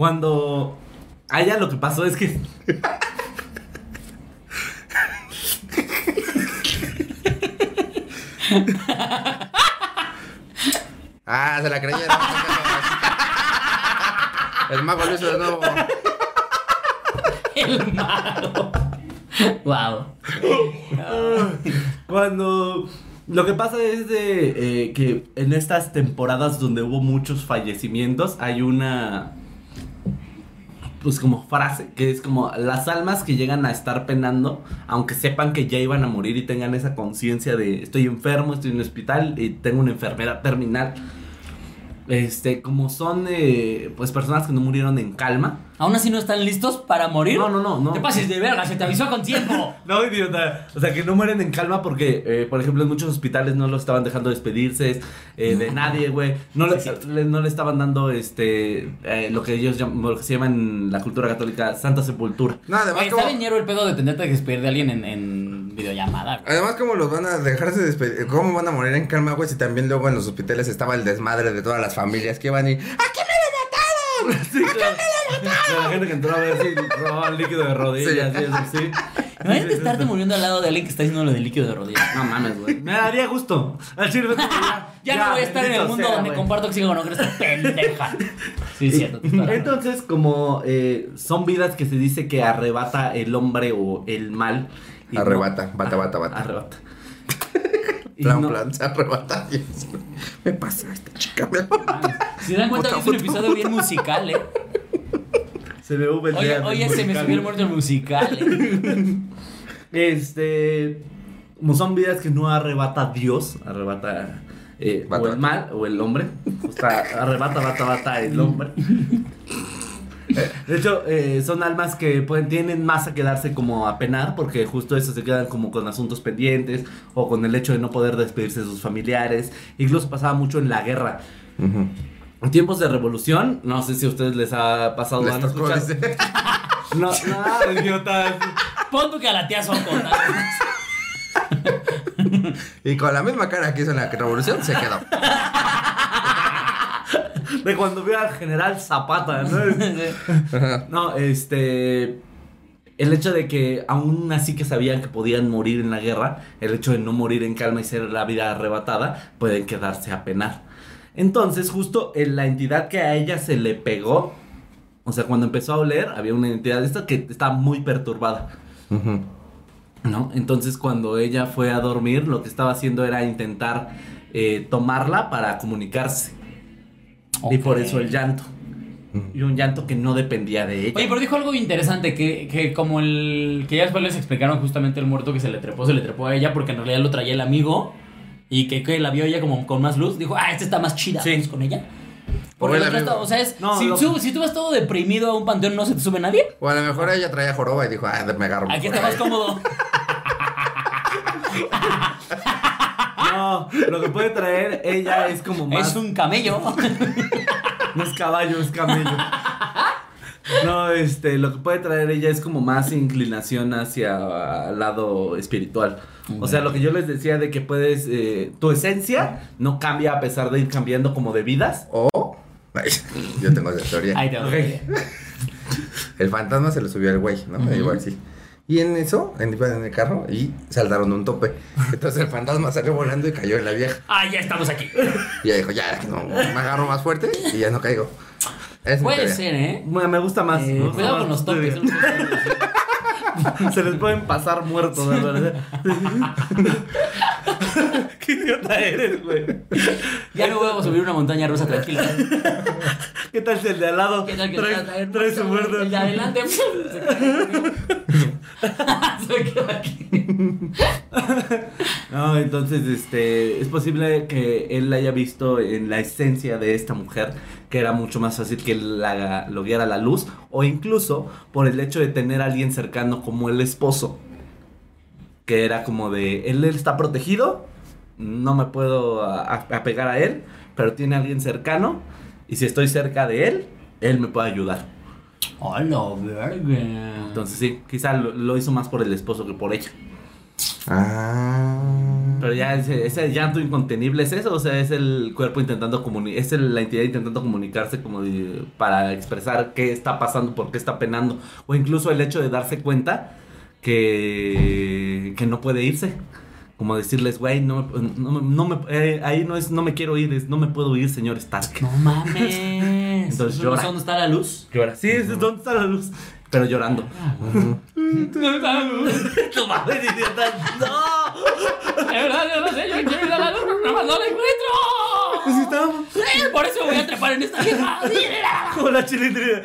Cuando allá lo que pasó es que Ah, se la creyeron. El mago lo hizo de nuevo. El mago. Wow. Cuando lo que pasa es de eh, que en estas temporadas donde hubo muchos fallecimientos hay una pues como frase que es como las almas que llegan a estar penando aunque sepan que ya iban a morir y tengan esa conciencia de estoy enfermo estoy en un hospital y tengo una enfermedad terminal. Este como son eh, pues personas que no murieron en calma ¿Aún así no están listos para morir? No, no, no, no. Te pases de verga, se te avisó con tiempo. No, idiota. O sea, que no mueren en calma porque, eh, por ejemplo, en muchos hospitales no lo estaban dejando despedirse eh, de nadie, güey. No le, le- no le estaban dando este eh, lo que ellos llaman, lo que se llama en la cultura católica Santa Sepultura. No, además está como, el pedo de tenerte que despedir de alguien en, en videollamada. güey. además como los van a dejarse despedir, cómo van a morir en calma, güey, si también luego en los hospitales estaba el desmadre de todas las familias que van y ¡Aquí me lo mataron! Sí, claro. La gente que entró a ver si robaban líquido de rodillas Sí. y eso, sí. Imagínate estarte muriendo al lado de alguien que está haciendo lo de líquido de rodillas. No mames, güey. Me daría gusto. Al chile, ya, Ya, no voy a estar en el mundo sea, donde güey. comparto oxígeno con esta pendeja. Sí, es cierto. la. Entonces, como eh, son vidas que se dice que arrebata el hombre o el mal. y no- Arrebata, bata, bata, bata. Arrebata. Plan, no- plan, se arrebata. Dios. Me pasa esta chica, me Si se dan cuenta, es un episodio bien musical, eh. Se me hubo el Oye, oye, se me subió el muerto musical. eh. Este. Como son vidas que no arrebata Dios, arrebata. eh, Bata, o el bata. mal o el hombre. O sea, arrebata, bata, bata el hombre. De hecho, eh, son almas que pueden, tienen más a quedarse como a penar porque justo eso se quedan como con asuntos pendientes o con el hecho de no poder despedirse de sus familiares. Incluso pasaba mucho en la guerra. En tiempos de revolución, no sé si a ustedes les ha pasado Les tocó. No, no, idiotas. Pon tú que a la tía. Y con la misma cara que hizo en la revolución, se quedó. De cuando vio al general Zapata, ¿no? No, este. El hecho de que aún así que sabían que podían morir en la guerra, el hecho de no morir en calma y ser la vida arrebatada, pueden quedarse a penar. Entonces, justo en la entidad que a ella se le pegó, o sea, cuando empezó a oler, había una entidad de esta que estaba muy perturbada. ¿no? Entonces cuando ella fue a dormir, lo que estaba haciendo era intentar eh, tomarla para comunicarse. Y por eso el llanto. Y un llanto que no dependía de ella. Oye, pero dijo algo interesante, que, que como el... Que ya después les explicaron justamente el muerto que se le trepó, se le trepó a ella porque en realidad lo traía el amigo. Y que, que la vio ella como con más luz. Dijo, ah, esta está más chida, Sí. vamos con ella. O Porque el el otro amigo. está- o sea, es, No, si, lo- tú, si tú vas todo deprimido a un panteón, no se te sube nadie. O a lo mejor ella traía joroba y dijo, ah, me agarro. Aquí está más ahí". cómodo. No, lo que puede traer ella es como más... Es un camello. No es caballo, es camello. No, este, lo que puede traer ella es como más inclinación hacia el lado espiritual. O sea, lo que yo les decía de que puedes, eh, tu esencia no cambia a pesar de ir cambiando como de vidas. O. Ay, yo tengo esa teoría. Ahí te va. El fantasma se le subió al güey, ¿no? Igual así. Y en eso, en, en el carro y saltaron un tope. Entonces el fantasma salió volando y cayó en la vieja. Ah, ya estamos aquí. Y ella dijo, ya, no, me agarro más fuerte y ya no caigo. Es Puede ser, ¿eh? Bueno, me gusta más. Eh, me gusta cuidado más con los topes. Se les pueden pasar muertos, verdad. Qué idiota eres, güey. Ya no voy a subir una montaña rusa tranquila. ¿Qué tal si el de al lado ¿Qué tal que trae, traer trae su muerto? El de adelante. Se cae. Se queda aquí. No, entonces, este, es posible que él haya visto en la esencia de esta mujer que era mucho más fácil que la, lo guiara a la luz, o incluso por el hecho de tener a alguien cercano como el esposo, que era como de, él, él está protegido, no me puedo a- apegar a él, pero tiene a alguien cercano, y si estoy cerca de él, él me puede ayudar. Hola, verga. Entonces sí, quizá lo, lo hizo más por el esposo que por ella. Ah. Pero ya ese, ese llanto incontenible es eso, o sea, es el cuerpo intentando comunicar, es el- la entidad intentando comunicarse como de- para expresar qué está pasando, por qué está penando, o incluso el hecho de darse cuenta que, que no puede irse. Como decirles, güey, no, no, no me, eh, ahí no es, no me quiero ir, es, no me puedo ir, señor Stark. No mames. Entonces ¿No llora. ¿Dónde está la luz? Llora. Sí, es ¿dónde está la luz? Pero llorando. ¡No mames! ¡No! De verdad, yo no sé, yo quiero ir a la luz, pero nada más no la encuentro. Pues sí, estábamos Eh, Por eso voy a trepar en esta vieja. como la chilindrina.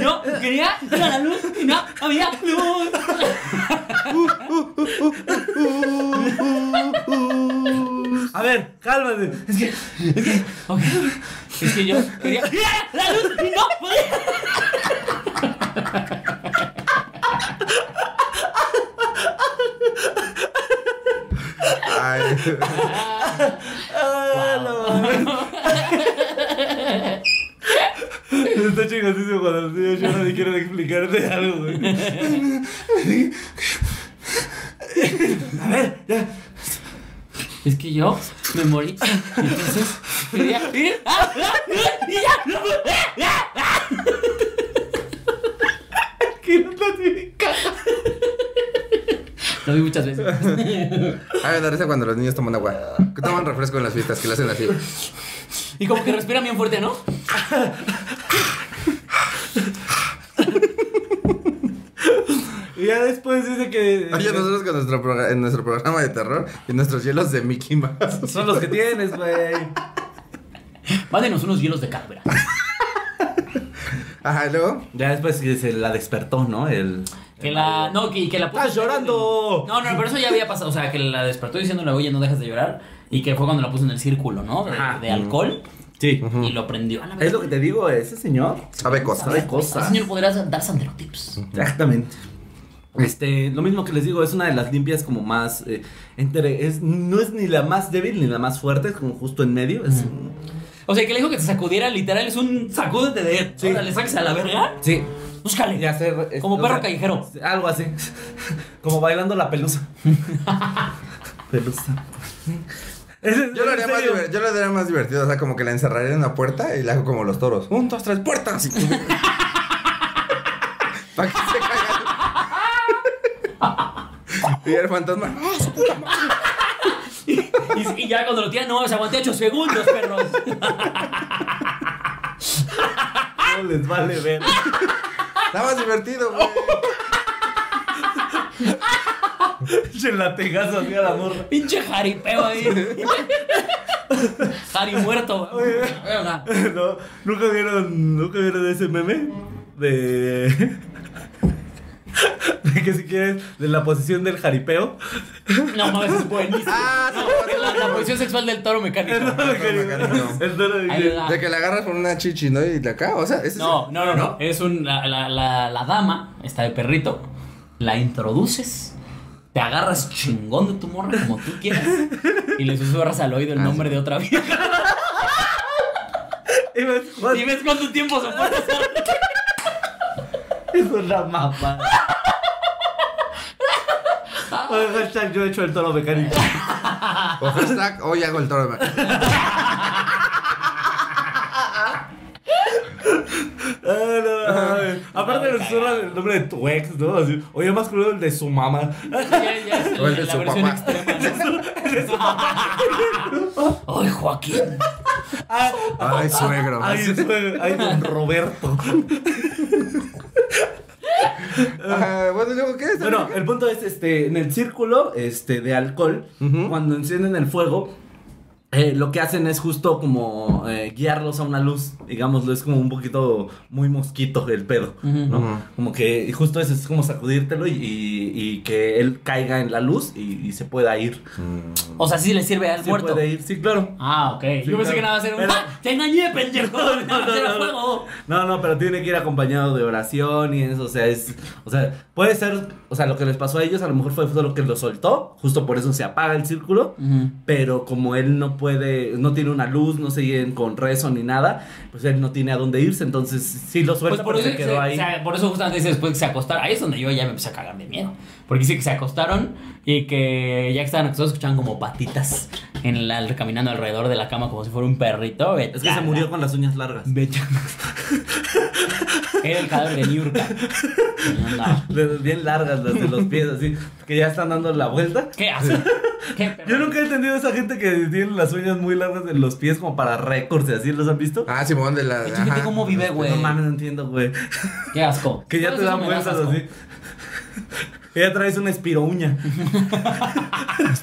Yo quería ir a la luz y no había luz. A ver, cálmate. Es que Es que, ok, es que yo quería la luz no podía. Ay. Ah, no. Está chingasísimo cuando los niños lloran y quieren explicarte algo, güey. A ver, ya. Es que yo me morí. y Entonces quería ir la no. Que. Lo vi muchas veces. A me da risa cuando los niños toman agua. Que toman refresco en las fiestas, que lo hacen así. Y como que respiran bien fuerte, ¿no? Y ya después dice que. Oye, nosotros con nuestro, progra- en nuestro programa de terror y nuestros hielos de Mickey Mouse. Son los que tienes, güey. Mándenos unos hielos de cabra. Ajá, y luego. Ya después que se la despertó, ¿no? El. Que la. No, que, que la puso- ¡Estás llorando! No, no, pero eso ya había pasado. O sea, que la despertó diciéndole, oye, no dejas de llorar. Y que fue cuando la puso en el círculo, ¿no? De, de alcohol. Sí. Y lo prendió a la. Es lo que te digo, ese señor. Sabe cosas. Sabe cosas. Ese señor podrá dar sandero tips. Exactamente. Este, lo mismo que les digo, es una de las limpias como más eh, entre, es, no es ni la más débil ni la más fuerte, es como justo en medio. Es, O sea, que le dijo que te sacudiera, literal, es un sacúdete de. Sí. Sí. le saques a la verga. Sí. Búscale. Y hacer, es- Como perro sea, callejero. Algo así. Como bailando la pelusa. pelusa. Yo lo, haría más yo lo haría más divertido, o sea, como que la encerraría en una puerta y la hago como los toros. Un, dos, tres, puertas. Para que se. y el fantasma. Y, y ya cuando lo tiran, no, se aguanté 8 segundos, perros. No les vale ver. Está más divertido, güey. Echen latigazo así a la morra. Pinche jaripeo ahí. Jari muerto. No, nunca vieron, nunca vieron ese meme de de que si quieres de la posición del jaripeo. No mames, es buenísimo. Ah, sí, es la, la posición sexual del toro mecánico. El toro mecánico. El toro Ahí mecánico. va. De que la agarras por una chichi, ¿no? Y de acá, o sea, ese No, no, no, no. Es un. La, la, la, la dama está de perrito. La introduces. Te agarras chingón de tu morra como tú quieras. Y le susurras al oído el Ah, nombre sí. de otra vieja. Y Y ves cuánto- Y ves cuánto tiempo se puede hacer. Es una mapa. Oye, hashtag yo he hecho el toro mecánico. O hashtag, hoy hago el toro. de ma- Ah, no. Aparte le suena el nombre de tu ex, ¿no? Así, oye, más crudo el de su mamá. Ya, ya es O el de la su versión papá. extrema. ¿no? Ay, Joaquín. Ah, Ay, suegro. ay, sue- ay, don Roberto. Ah, bueno, ¿y luego qué es? Bueno, el punto es, este, en el círculo, este, de alcohol, cuando encienden el fuego, eh, lo que hacen es justo como eh, guiarlos a una luz, digámoslo, es como un poquito muy mosquito el pedo, ¿no? Ujú. Como que y justo eso es como sacudírtelo y, y- y que él caiga en la luz y, y se pueda ir. O sea, sí le sirve al Sí muerto. puede ir, sí, claro. Ah, ok. Yo pensé claro. que nada va a ser un. Pero- ¡Ah! ¡Te engañé, pendejo! No, ¡No, no, no! No, no, pero tiene que ir acompañado de oración y eso, o sea, es, o sea, puede ser, o sea, lo que les pasó a ellos a lo mejor fue lo que lo soltó, justo por eso se apaga el círculo, pero como él no puede, no tiene una luz, no siguen con rezo ni nada, pues él no tiene a dónde irse, entonces sí lo Pues suelta, por pero eso, se quedó se- ahí. o sea, por eso justamente dice después que se acostaron. Ahí es donde yo ya me empecé a cagar de miedo. Porque dice que se acostaron y que ya que estaban acostados escuchaban como patitas en la, caminando alrededor de la cama como si fuera un perrito. es que se murió con las uñas largas. Vete. Era el cadáver de Niurka. De- Bien largas las de los pies, así, que ya están dando la vuelta. ¿Qué hace? ¿Qué? Yo nunca he entendido a esa gente que tiene las uñas muy largas en los pies como para récords y así, ¿los han visto? Ah, Simón de la. ¿Cómo vive, güey? No mames, no entiendo, güey. Qué asco. Que ya te dan vueltas asco. así. Que ya traes una espiro uña.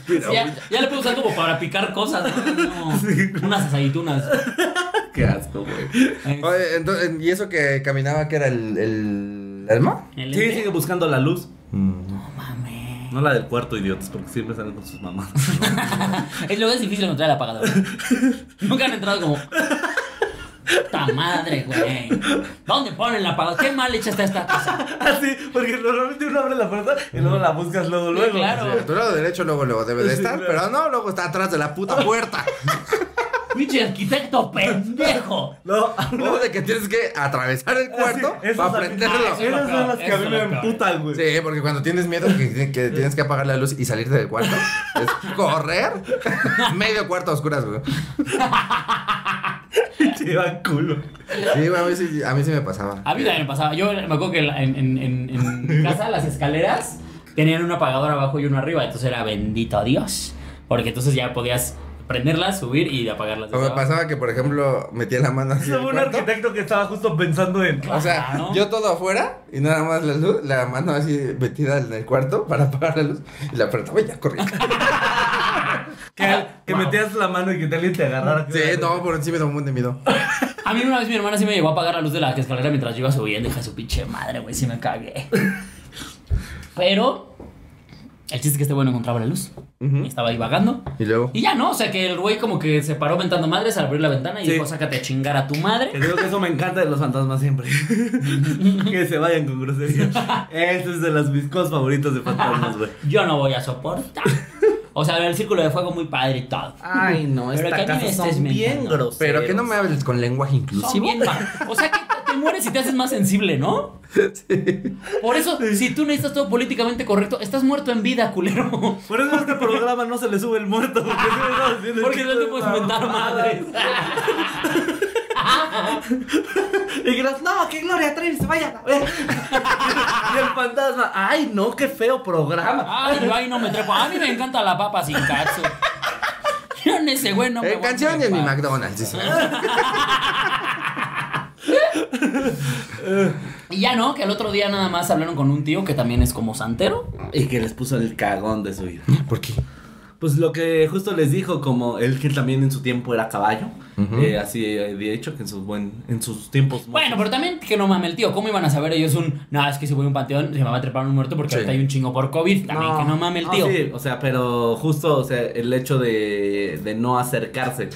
Sí, ya, ya le puedo usar como para picar cosas. ¿no? No, Unas aceitunas. Qué asco, güey. Oye, entonces, ¿y eso que caminaba que era el, el alma? ¿el Sí, sigue buscando la luz. No mames. No la del cuarto, idiotas, porque siempre salen con sus mamás. Es luego es difícil encontrar el apagador. Nunca han entrado como. ¡Ta madre, güey! ¿Dónde ponen el apagador? ¿Qué mal hecha está esta casa? Así, porque normalmente uno abre la puerta y luego la buscas luego, Sí, luego. claro. A tu lado derecho luego, luego debe de Sí, estar, claro. pero no, luego está atrás de la puta puerta. ¡Pinche arquitecto pendejo! No, O de que tienes que atravesar el cuarto esas para prenderlo. Ah, sí. Esas son las que a mí me emputan, güey. Sí, porque cuando tienes miedo que, que tienes que apagar la luz y salirte del cuarto, es correr medio cuarto a oscuras, güey. Te llevan culo. Sí, a mí sí, a mí sí me pasaba. A mí también me pasaba. Yo me acuerdo que en, en, en, casa las escaleras tenían un apagador abajo y uno arriba. Entonces era bendito Dios. Porque entonces ya podías prenderlas, subir y apagarlas. O me pasaba que, por ejemplo, metía la mano así Hubo un cuarto. arquitecto que estaba justo pensando en. O sea, yo todo afuera y nada más la luz, la mano así metida en el cuarto para apagar la luz y la apretaba y ya corría. Que, que metías la mano y que alguien te agarrara. Sí, no, por encima da un buen de miedo. A mí una vez mi hermana sí me llevó a apagar la luz de la escalera mientras yo iba subiendo. Hija de su pinche madre, güey, sí me cagué. Pero el chiste es que este güey no encontraba la luz. Ujú. Estaba ahí vagando. Y luego. Y ya no, o sea que el güey como que se paró ventando madres al abrir la ventana y Sí. dijo, sácate a chingar a tu madre. Te digo que eso me encanta de los fantasmas siempre. que se vayan con grosería. Eso es de las mis cosas favoritas de fantasmas, güey. Yo no voy a soportar. O sea, el círculo de fuego muy padre y todo. Ay, no, Pero esta casa son bien mentando. groseros. Pero que no me hables con lenguaje Son inclusivo. bien mal. O sea que te mueres y te haces más sensible, ¿no? Por eso, si tú necesitas todo políticamente correcto, estás muerto en vida, culero. Por eso a este programa no se le sube el muerto. Porque, sí Porque no te puedes inventar madres. Y que las, no, que Gloria Trevi se vaya a ver. y el fantasma, ay, no, qué feo programa. Ay, yo ahí no me trepo. A mí me encanta la papa sin katsu. Yo en ese güey no me a canción en mi. McDonald's. Y ya no, que el otro día nada más hablaron con un tío que también es como santero. Y que les puso el cagón de su vida. ¿Por qué? Pues lo que justo les dijo, como él que también en su tiempo era caballo, eh, así había dicho que en sus buen, en sus tiempos Bueno, pero también que no mame el tío. ¿Cómo iban a saber ellos un. No, es que si voy a un panteón se me va a trepar un muerto porque Sí. ahorita hay un chingo por COVID. También que no mame el no, tío. sí, o sea, pero justo, o sea, el hecho de, de no acercarse.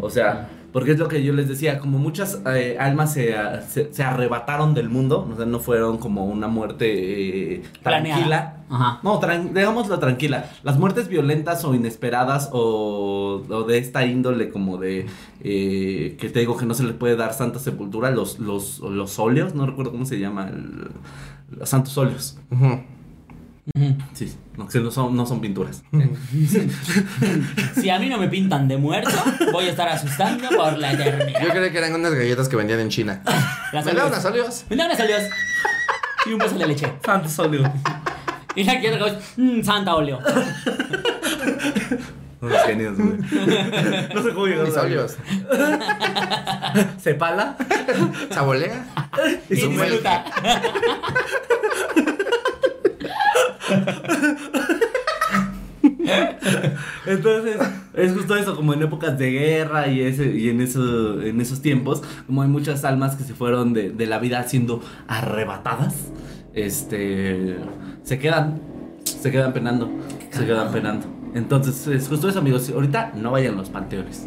O sea, Porque es lo que yo les decía, como muchas eh, almas se, a- se, se arrebataron del mundo, o sea, no fueron como una muerte eh, tranquila. Ajá. No, tran- digámoslo tranquila. Las muertes violentas o inesperadas o, o de esta índole como de eh, que te digo que no se le puede dar santa sepultura, los, los, los óleos, no recuerdo cómo se llama, el- los santos óleos. Sí, no, que no son, no son pinturas. Si a mí no me pintan de muerto, voy a estar asustando por la eternidad. Yo creía que eran unas galletas que vendían en China. Las ¿Me da unas óleos? Me da unas óleos. Y un vaso de leche. Santos óleos. Y la que otra cosa, mm, santa óleo. Unos genios, güey. No sé cómo llegaron Mis. Se pala Sabolea. Y su disfruta. Entonces, es justo eso, como en épocas de guerra y, ese, y en, eso, en esos tiempos, como hay muchas almas que se fueron de, de la vida siendo arrebatadas, este, se quedan, se quedan penando, se quedan penando. Entonces, es justo eso, amigos. Ahorita no vayan a los panteones.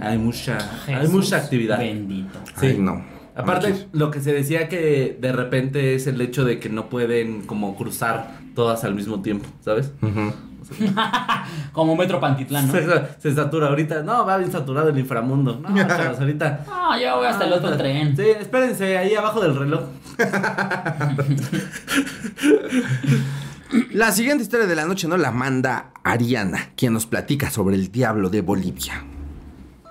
Hay mucha, hay mucha actividad. Bendito. Sí. Ay, no. Aparte, lo que se decía que de repente es el hecho de que no pueden como cruzar todas al mismo tiempo, ¿sabes? Como Metro Pantitlán, ¿no? Se, se satura ahorita. No, va bien saturado el inframundo. No, chavos, ahorita. No, yo voy hasta el otro tren. Sí, espérense ahí abajo del reloj. La siguiente historia de la noche nos la manda Ariana, quien nos platica sobre el diablo de Bolivia.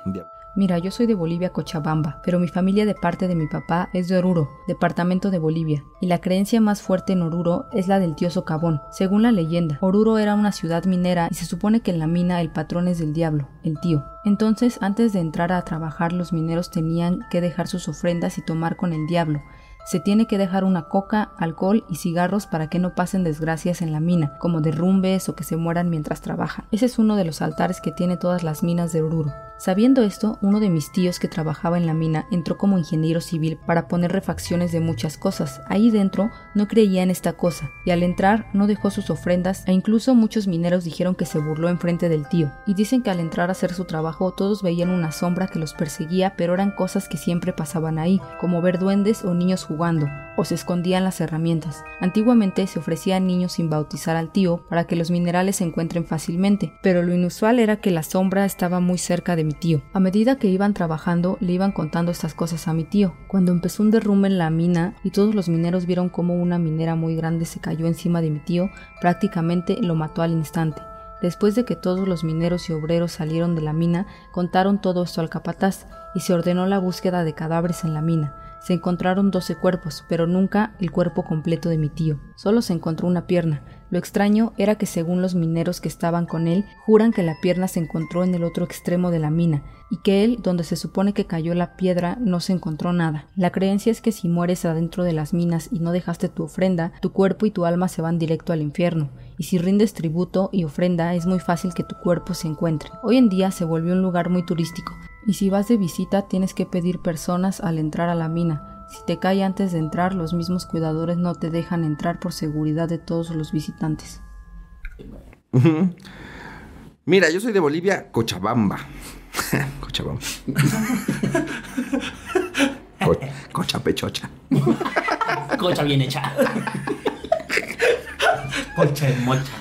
Diablo. Mira, yo soy de Bolivia, Cochabamba, pero mi familia de parte de mi papá es de Oruro, departamento de Bolivia, y la creencia más fuerte en Oruro es la del tío Socavón. Según la leyenda, Oruro era una ciudad minera y se supone que en la mina el patrón es del diablo, el tío. Entonces, antes de entrar a trabajar, los mineros tenían que dejar sus ofrendas y tomar con el diablo. Se tiene que dejar una coca, alcohol y cigarros para que no pasen desgracias en la mina, como derrumbes o que se mueran mientras trabajan. Ese es uno de los altares que tiene todas las minas de Oruro. Sabiendo esto, uno de mis tíos que trabajaba en la mina entró como ingeniero civil para poner refacciones de muchas cosas. Ahí dentro no creía en esta cosa, y al entrar no dejó sus ofrendas e incluso muchos mineros dijeron que se burló enfrente del tío. Y dicen que al entrar a hacer su trabajo todos veían una sombra que los perseguía, pero eran cosas que siempre pasaban ahí, como ver duendes o niños jugando, o se escondían las herramientas. Antiguamente se ofrecían niños sin bautizar al tío para que los minerales se encuentren fácilmente, pero lo inusual era que la sombra estaba muy cerca de mi tío. A medida que iban trabajando, le iban contando estas cosas a mi tío. Cuando empezó un derrumbe en la mina y todos los mineros vieron cómo una minera muy grande se cayó encima de mi tío, prácticamente lo mató al instante. Después de que todos los mineros y obreros salieron de la mina, contaron todo esto al capataz y se ordenó la búsqueda de cadáveres en la mina. Se encontraron 12 cuerpos, pero nunca el cuerpo completo de mi tío. Solo se encontró una pierna. Lo extraño era que según los mineros que estaban con él, juran que la pierna se encontró en el otro extremo de la mina, y que él, donde se supone que cayó la piedra, no se encontró nada. La creencia es que si mueres adentro de las minas y no dejaste tu ofrenda, tu cuerpo y tu alma se van directo al infierno, y si rindes tributo y ofrenda es muy fácil que tu cuerpo se encuentre. Hoy en día se volvió un lugar muy turístico, y si vas de visita tienes que pedir personas al entrar a la mina. Si te cae antes de entrar, los mismos cuidadores no te dejan entrar por seguridad de todos los visitantes. Mira, yo soy de Bolivia, Cochabamba. Cochabamba. Co- Cochapechocha. Cocha bien hecha. Concha de mocha.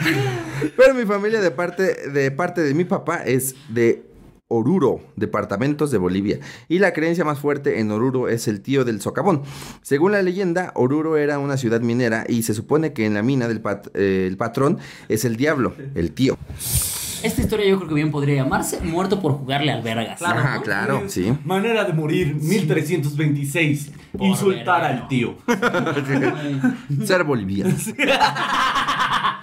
Pero mi familia de parte de parte de mi papá es de Oruro, departamentos de Bolivia. Y la creencia más fuerte en Oruro es el tío del socavón. Según la leyenda, Oruro era una ciudad minera y se supone que en la mina del pat- eh, el patrón es el diablo, el tío. Esta historia yo creo que bien podría llamarse Muerto por jugarle al vergas. Ajá, ¿no? claro, sí. Manera de morir, 1326. Por Insultar verano. al tío. Ser boliviano.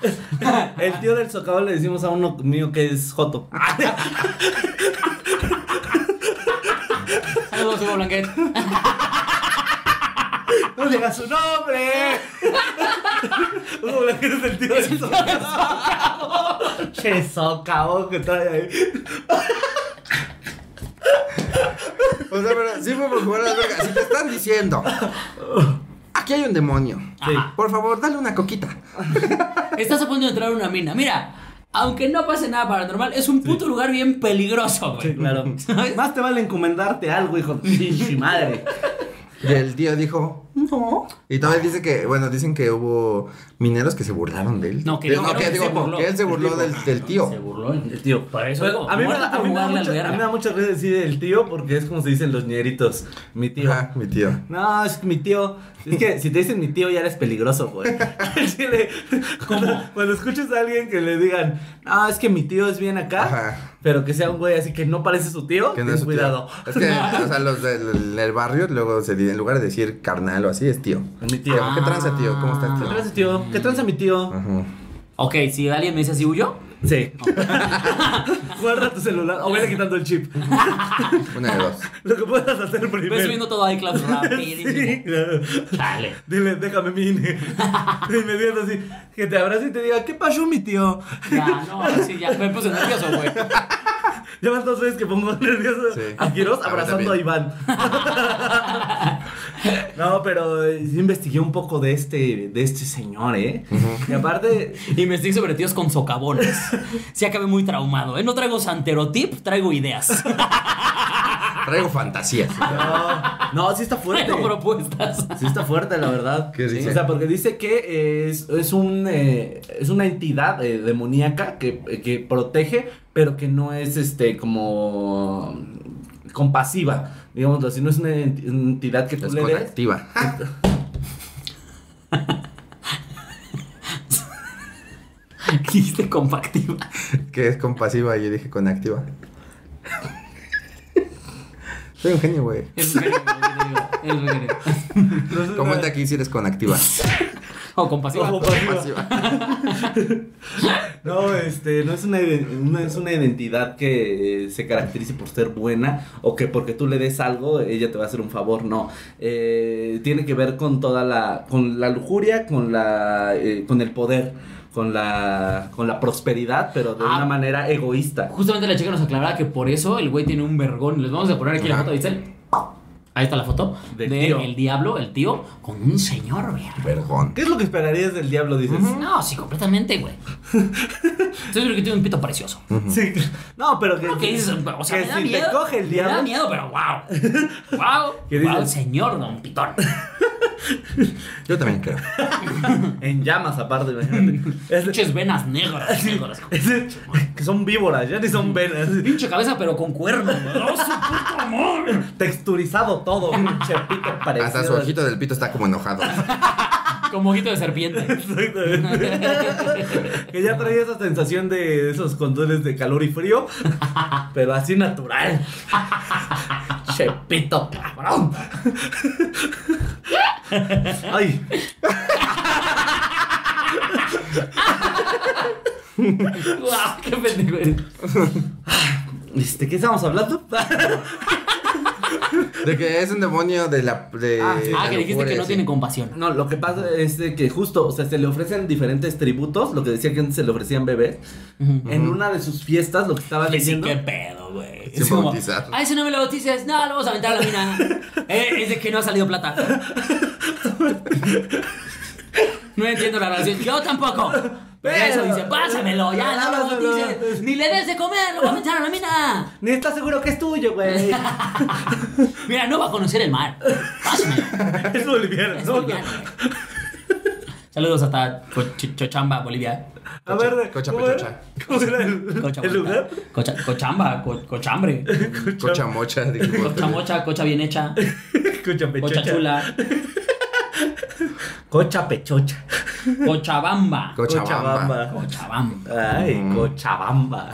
El tío del socavón le decimos a uno mío que es Joto. Saludos, Hugo Blanquet. ¡No diga su nombre! Hugo Blanquet es el tío del socavón. Che, socavón que trae ahí. O sea, pero sí fue por jugar a las vergas. Si te están diciendo aquí hay un demonio. Sí. Por favor, dale una coquita. Estás a punto de entrar a una mina. Mira, aunque no pase nada paranormal, es un puto lugar bien peligroso, güey. Sí, claro. ¿Sabes? Más te vale encomendarte algo, hijo de madre. Y el tío dijo, no. Y todavía dice que, bueno, dicen que hubo mineros que se burlaron de él. No, que no, que, que digo, se burló. que él se burló del, del tío. Se burló el, El tío. Por eso, Pero a, mí me a, mí me a mí me da mucha risa decir el tío porque es como se dicen los ñeritos. Mi tío. Ajá, mi tío. No, es que mi tío. Es que si te dicen mi tío ya eres peligroso, güey. Cuando, cuando escuches a alguien que le digan, no, es que mi tío es bien acá, Ajá. pero que sea un güey así que no parece su tío, Que no ten es su tío. cuidado. Es que, o sea, los del, del barrio, luego se en lugar de decir carnal así, es tío. Mi tío. ¿Qué tranza, tío? ¿Cómo estás, ¿Qué tío? tranza, tío? ¿Qué tranza mi tío? Ajá. Ok, si alguien me dice así, huyo. Sí. Guarda tu celular o vele quitando el chip. Una de dos. Lo que puedas hacer primero. Voy subiendo todo a iCloud rapidísimo. Sí, claro. Chale. Dile, déjame mi INE. De inmediato así. Que te abrace y te diga, ¿qué pasó, mi tío? Ya, no, sí, ya me puse nervioso, güey. Ya van dos veces que pongo nervioso Sí. a Quiroz abrazando a. Iván. no, pero eh, sí investigué un poco de este, de este señor, ¿eh? Y aparte, Y estoy sobre tíos con socavones. Sí acabé muy traumado, ¿eh? No traigo santerotip, traigo ideas. Traigo fantasías. no, no, sí está fuerte. Traigo propuestas. Sí está fuerte, la verdad. ¿Qué dice? O sea, porque dice que es, es, un, eh, es una entidad eh, demoníaca que, que protege, pero que no es este como compasiva. Digamos así, no es una ent- entidad que tú Es le des. Dijiste compactiva. Que es compasiva y yo dije conactiva. Soy un genio, güey. Es un genio, es un genio. Entonces, Comenta aquí si eres conactiva. O compasiva. O compasiva. No, este, no es una, no es una identidad que eh, se caracterice por ser buena o que porque tú le des algo ella te va a hacer un favor, no. Eh, tiene que ver con toda la, con la lujuria, con la, eh, con el poder, con la, con la prosperidad, pero de Ah. una manera egoísta. Justamente la chica nos aclaraba que por eso el güey tiene un vergón. Les vamos a poner aquí la foto, ¿viste? Ahí está la foto Del de tío. el diablo, el tío, con un señor, güey. Vergón. ¿Qué es lo que esperarías del diablo, dices? No, sí, completamente, güey. Estoy seguro que tiene un pito precioso. Sí. No, pero que, Lo que dices, o sea, que me da si miedo. te coge el Me da diablo. miedo, pero wow. Wow. ¿Qué wow, dices? señor don Pitón. Yo también creo. En llamas, aparte, imagínate. Es- Pinches venas negras, negras. es- que son víboras, ya ni son venas. Pinche cabeza, pero con cuernos. ¡Oh! Texturizado todo, pinche pito parecido. Hasta su ojito del pito está como enojado. Como ojito de serpiente. Exactamente. que ya traía esa sensación de esos condones de calor y frío, pero así natural. Chepito, cabrón. Ay, ¡Guau! ¡Qué pendejo este, ¿qué estamos hablando? De que es un demonio de la. De Ah. Ah, la que dijiste que no sí. tiene compasión. No, lo que pasa es de que justo, o sea, se le ofrecen diferentes tributos, lo que decía que antes se le ofrecían bebés. En una de sus fiestas, lo que estaba Le sí, diciendo. qué pedo, güey. Es como, bautizar. Ah, ese no me lo bautices. No, lo vamos a aventar a la mina. Eh, es de que no ha salido plata. No entiendo la relación. Yo tampoco. Pero eso dice, pásamelo, ya, no lo bautices. Ni le des de comer, lo voy a aventar a la mina. Ni estás seguro que es tuyo, güey. Mira, no va a conocer el mar. Pásamelo. es boliviano, Es ¿no? boliviano. Saludos hasta Coch- Chochamba, Bolivia. A ver, Cocha ¿cómo era? pechocha. ¿Cómo era el, Cocha el lugar? Cocha- Cochamba, co- Cochambre. Cocha mocha, dijo. Cocha mocha, cocha bien hecha. Cocha pechocha. Cocha chula. Cocha pechocha. Cochabamba. Cochabamba. Cochabamba. Ay, Cochabamba.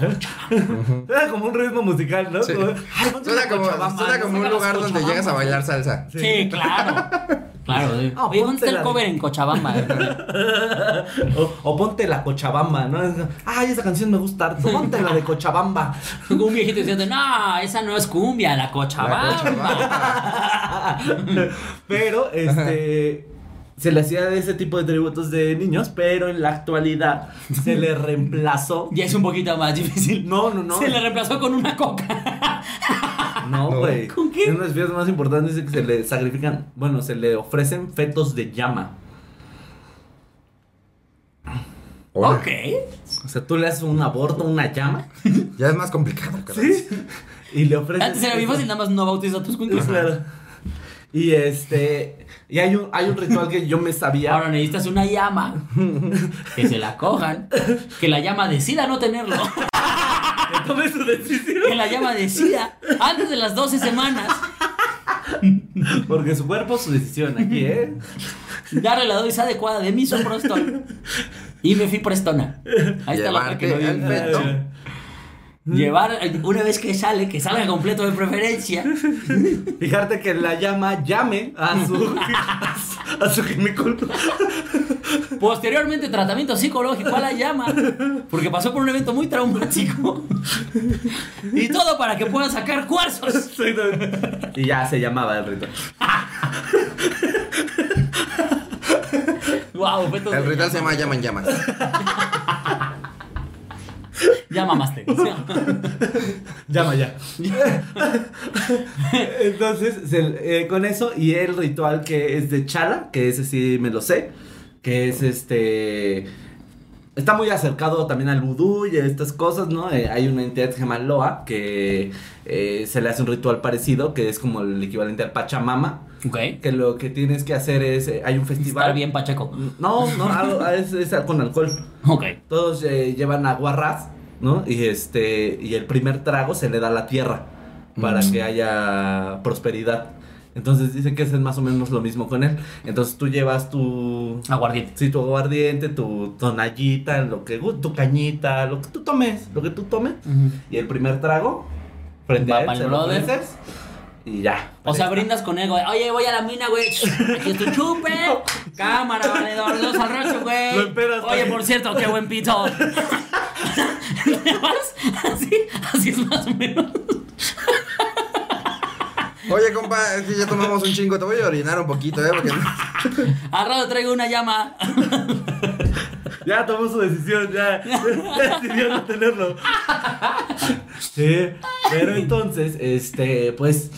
Era como un ritmo musical, ¿no? Sí. Suena como, Cochabamba, suena ¿no? como un lugar donde llegas a bailar salsa. Sí, claro. Claro, sí. Oye, ¿dónde está póntela. el cover en Cochabamba? O, o ponte la Cochabamba, ¿no? Ay, esa canción me gusta harto. Ponte la de Cochabamba. Un viejito diciendo, no, esa no es cumbia, la Cochabamba. Pero, este. Se le hacía ese tipo de tributos de niños, pero en la actualidad se le reemplazó. Ya es un poquito más difícil. No, no, no. Se le reemplazó con una coca. No, güey. ¿Con qué? Una de las fiestas más importantes dice que se le sacrifican, bueno, se le ofrecen fetos de llama. Hola. Ok. O sea, tú le haces un aborto a una llama. Ya es más complicado, caray. Sí. Y le ofreces. Antes era bien fácil, nada más no bautiza a tus cuncos. claro. Y este. Y hay un, hay un ritual que yo me sabía. Ahora necesitas una llama que se la cojan, que la llama decida no tenerlo, que tome su decisión. que la llama decida antes de las 12 semanas Porque su cuerpo, su decisión aquí, ¿eh? darle la dosis adecuada de misoprostol y mefiprestona. Ahí está la otra que no Llevarte vi. al feto. Llevar, una vez que sale, que salga completo de preferencia. Fijarte que la llama llame a su. a su, ginecólogo. Posteriormente, tratamiento psicológico a la llama, porque pasó por un evento muy traumático. Y todo para que pueda sacar cuarzos. Y ya se llamaba el ritual. Wow, El ritual se llama llama en llamas. Ya mamaste. Llama ya. Entonces, se- eh, con eso y el ritual que es de Chala, que ese sí me lo sé, que es este... Está muy acercado también al vudú y a estas cosas, ¿no? Eh, hay una entidad que se llama Loa, que eh, se le hace un ritual parecido, que es como el equivalente al Pachamama, Ok. que lo que tienes que hacer es, eh, hay un festival... Estar bien pacheco. No, no, algo- es, es con alcohol. Ok. Todos eh, llevan agua ras, ¿no? Y este y el primer trago se le da a la tierra para Mm. que haya prosperidad. Entonces dice que es más o menos lo mismo con él. Entonces tú llevas tu Aguardiente. sí, tu aguardiente, tu tonallita, lo que tu cañita, lo que tú tomes, lo que tú tomes y el primer trago frente Va a él se lo ofreces y ya. O sea, brindas con él, güey. Oye, voy a la mina, güey. Aquí es tu chupe. Cámara, valedor. Dos al racho, güey. Lo emperas, Oye, por cierto, qué buen pito. ¿Te vas? Así, así es más o menos. Oye, compa, es que ya tomamos un chingo. Te voy a orinar un poquito, ¿eh? Porque Al rato traigo una llama. Ya tomó su decisión, ya, ya decidió no tenerlo. Sí, pero entonces, este, pues,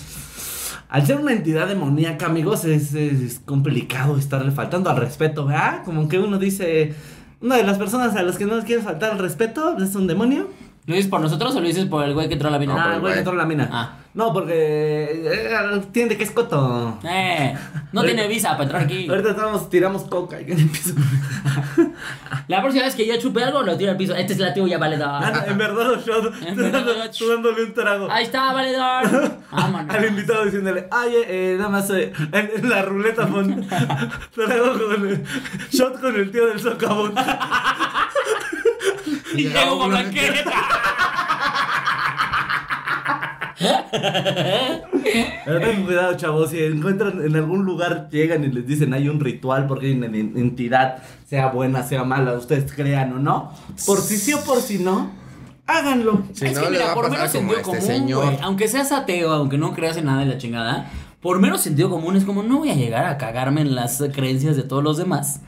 al ser una entidad demoníaca, amigos, es, complicado estarle faltando al respeto, ¿verdad? Como que uno dice, una de las personas a las que no les quiere faltar el respeto es un demonio. ¿Lo dices por nosotros o lo dices por el güey que entró a la mina? No, Ah, el güey, güey. entró en la mina. Ah. No, porque eh, tiene que es coto. Eh, no tiene visa para entrar aquí. Ahorita estamos, tiramos coca y en el piso. La próxima vez que yo chupe algo, lo tiro al piso. Este es la tuya, Ah, valedor. no, en verdad, yo, En tú, verdad, dando- tú dándole un trago. Ahí está, valedor. Vámonos. Al invitado diciéndole, ay, eh, eh, nada más eh, en, en la ruleta pon trago con el shot con el tío del socavón. Y llego con blanqueta. Pero ten cuidado, chavos, si encuentran en algún lugar, llegan y les dicen hay un ritual porque hay una en- entidad, sea buena, sea mala, ustedes crean o no, por si sí o por si no, háganlo. si es no, que mira, por menos como sentido este común, señor. Aunque seas ateo, aunque no creas en nada de la chingada, por menos sentido común es como no voy a llegar a cagarme en las creencias de todos los demás.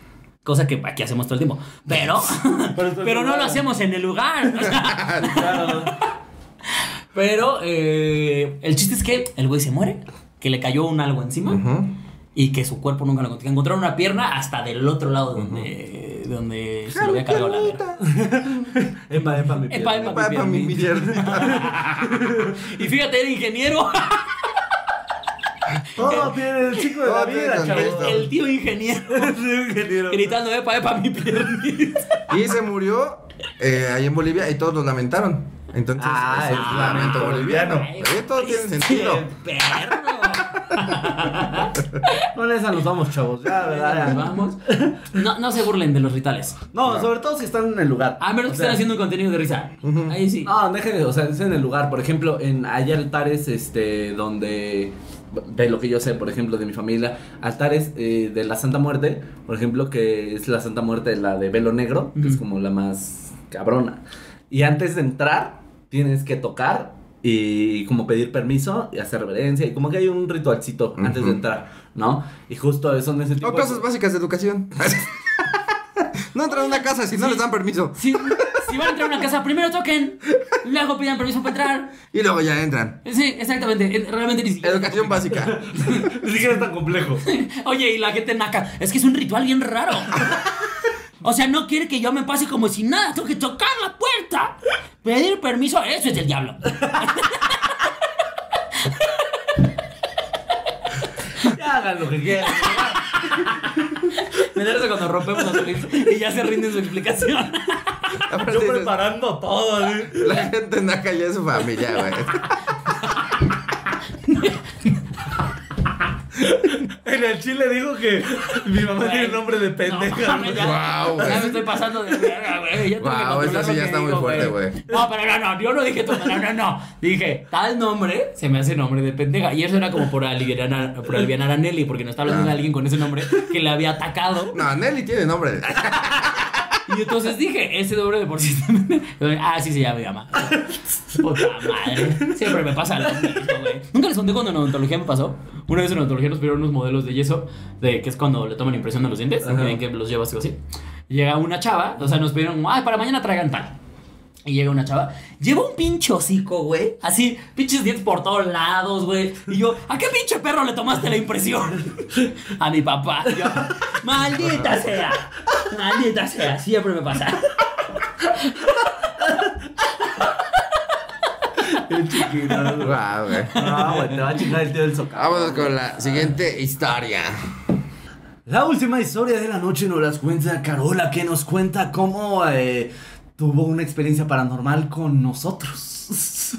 Cosa que aquí hacemos todo el tiempo. Pero, Pero no lo hacemos en el lugar. o sea, Claro. pero eh, el chiste es que el güey se muere, que le cayó un algo encima y que su cuerpo nunca lo encontró. Encontraron una pierna hasta del otro lado donde, donde se lo había cargado la verga. Epa, epa, mi Epa, pierna. epa. Pa- pa' mi mierda. Y fíjate, era ingeniero. Todo tiene el chico de la vida, chavos. El tío ingeniero. Sí, ingeniero. Gritando, epa, epa, mi piernita. Y se murió eh, ahí en Bolivia y todos lo lamentaron. Entonces, Ah, es es un lamento boliviano. todo tiene sentido. ¡Qué perro! Con esa nos vamos, chavos. Ya, ¿verdad? Nos vamos. No, no se burlen de los rituales. No, sobre todo si están en el lugar. A menos O que sea, estén haciendo un contenido de risa. Ahí sí. No, déjenme, o sea, es en el lugar. Por ejemplo, en hay altares, este, donde de lo que yo sé, por ejemplo, de mi familia, altares eh, de la Santa Muerte, por ejemplo, que es la Santa Muerte, la de velo negro, que es como la más cabrona. Y antes de entrar, tienes que tocar y como pedir permiso y hacer reverencia y como que hay un ritualcito antes de entrar, ¿no? Y justo son ese tipo O cosas básicas de educación. no entran a una casa si no les dan permiso. Si, Si van a entrar a una casa, primero toquen, luego pidan permiso para entrar. Y luego ya entran. Sí, exactamente. eh, Realmente ni siquiera. Educación básica. Ni siquiera es tan complejo. Oye, y la gente naca. Es que es un ritual bien raro. O sea, no quiere que yo me pase como si nada. Tengo que tocar la puerta. Pedir permiso, eso es del diablo. Ya hagan lo que quieran. Me cuando rompemos los y ya se rinde su explicación. Aparte Yo preparando todo, así. La gente naca ya es su familia, güey. En el chile dijo que mi mamá tiene nombre de No, pendeja. mames, ya, güey. ya me estoy pasando de verga, güey. Ya eso controlar sí ya está muy fuerte, güey. No, pero no, no, yo no dije todo, no, no, no. Dije, tal nombre se me hace nombre de pendeja. Y eso era como por aliviar a, por aliviar a Nelly, porque no estaba hablando de Ah. alguien con ese nombre que le había atacado. No, Nelly tiene nombre. Y entonces dije, ese nombre de por sí. ah, sí se llama mi mamá. Puta madre. Siempre me pasa lo mismo, güey. Nunca les conté cuando en odontología me pasó. Una vez en odontología nos pidieron unos modelos de yeso, de que es cuando le toman impresión de los dientes, que ven que los llevas así. Llega una chava, o sea, nos pidieron, ay, para mañana traigan tal. Y llega una chava, lleva un pinche hocico, güey. Así, pinches dientes por todos lados, güey. Y yo, ¿a qué pinche perro le tomaste la impresión? A mi papá. Y yo, maldita sea. Maldita sea. Siempre me pasa. Qué chiquito. Guau, güey. Ah, güey, te va a chingar el tío del socavo. Vámonos con la siguiente historia. La última historia de la noche nos las cuenta Carola, que nos cuenta cómo eh, tuvo una experiencia paranormal con nosotros.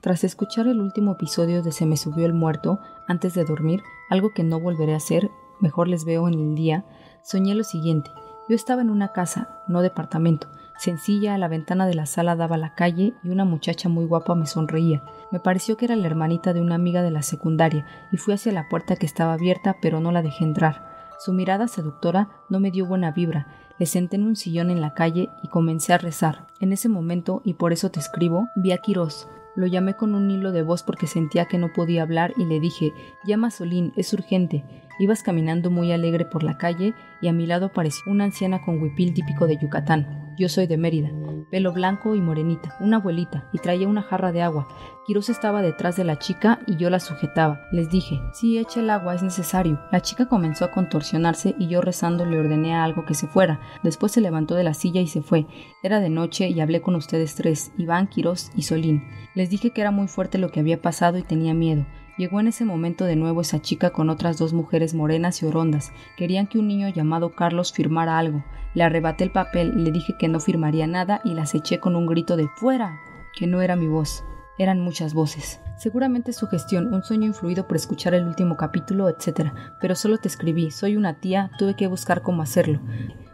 Tras escuchar el último episodio de Se me subió el muerto antes de dormir, algo que no volveré a hacer, mejor les veo en el día, soñé lo siguiente. Yo estaba en una casa, no departamento, sencilla, la ventana de la sala daba la calle y una muchacha muy guapa me sonreía. Me pareció que era la hermanita de una amiga de la secundaria y fui hacia la puerta que estaba abierta pero no la dejé entrar. Su mirada seductora no me dio buena vibra. Le senté en un sillón en la calle y comencé a rezar. En ese momento, y por eso te escribo, vi a Quirós. Lo llamé con un hilo de voz porque sentía que no podía hablar y le dije, llama Solín, es urgente. Ibas caminando muy alegre por la calle y a mi lado apareció una anciana con huipil típico de Yucatán. Yo soy de Mérida, pelo blanco y morenita, una abuelita, y traía una jarra de agua. Quirós estaba detrás de la chica y yo la sujetaba. Les dije, sí, echa el agua, es necesario. La chica comenzó a contorsionarse y yo rezando le ordené a algo que se fuera. Después se levantó de la silla y se fue. Era de noche y hablé con ustedes tres, Iván, Quirós y Solín. Les dije que era muy fuerte lo que había pasado y tenía miedo. Llegó en ese momento de nuevo esa chica con otras dos mujeres morenas y orondas. Querían que un niño llamado Carlos firmara algo. Le arrebaté el papel, le dije que no firmaría nada y las eché con un grito de ¡Fuera! que no era mi voz. Eran muchas voces. Seguramente su gestión, un sueño influido por escuchar el último capítulo, etc. Pero solo te escribí, soy una tía, tuve que buscar cómo hacerlo.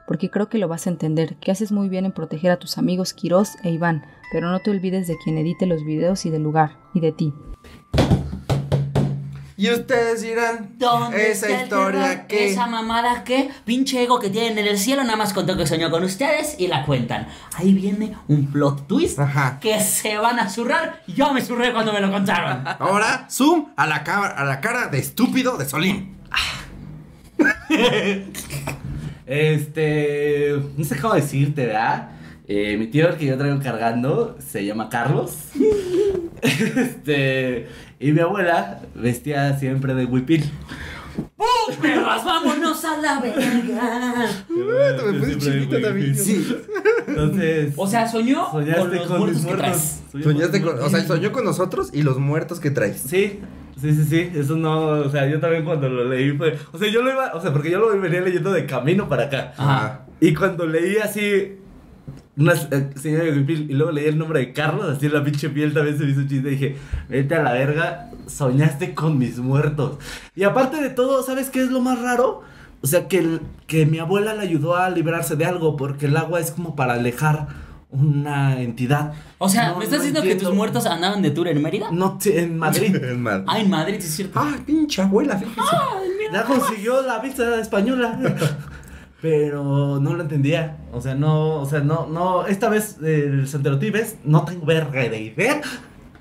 Porque creo que lo vas a entender, que haces muy bien en proteger a tus amigos Quirós e Iván, pero no te olvides de quien edite los videos y del lugar, y de ti. Y ustedes dirán, ¿Dónde esa está historia que... Esa mamada que pinche ego que tienen en el cielo nada más contó que soñó con ustedes y la cuentan. Ahí viene un plot twist Ajá. que se van a zurrar. Yo me zurré cuando me lo contaron. Ahora, zoom a la, a la cara de estúpido de Solín. Este. No sé cómo decirte, ¿verdad? Eh, mi tío, el que yo traigo cargando, se llama Carlos. este. Y mi abuela vestía siempre de huipil. ¡Pum, perras! ¡Vámonos a la verga! me puse chiquito también. Sí. Entonces. O sea, soñó con soñaste los con, muertos mis que muertos. traes. Soñé Soñaste con, o sea, soñó con nosotros y los muertos que traes. Sí, sí, sí, sí. Eso no, o sea, yo también cuando lo leí fue. O sea, yo lo iba, o sea, porque yo lo venía leyendo de camino para acá. Ajá. Y cuando leí así. Una eh, señora de y luego leí el nombre de Carlos, así en la pinche piel también se me hizo un chiste. Y dije, vete a la verga, soñaste con mis muertos. Y aparte de todo, ¿sabes qué es lo más raro? O sea, que, el- que mi abuela le ayudó a librarse de algo, porque el agua es como para alejar una entidad. O sea, No, ¿me estás no diciendo que tus muertos andaban de tour en Mérida? No, en Madrid. Ah, en Madrid, sí es cierto. Ah, pinche abuela, fíjese. Ya consiguió la visa española. Pero no lo entendía. O sea, no, o sea, no, no. Esta vez el Santerotibes no tengo verga de idea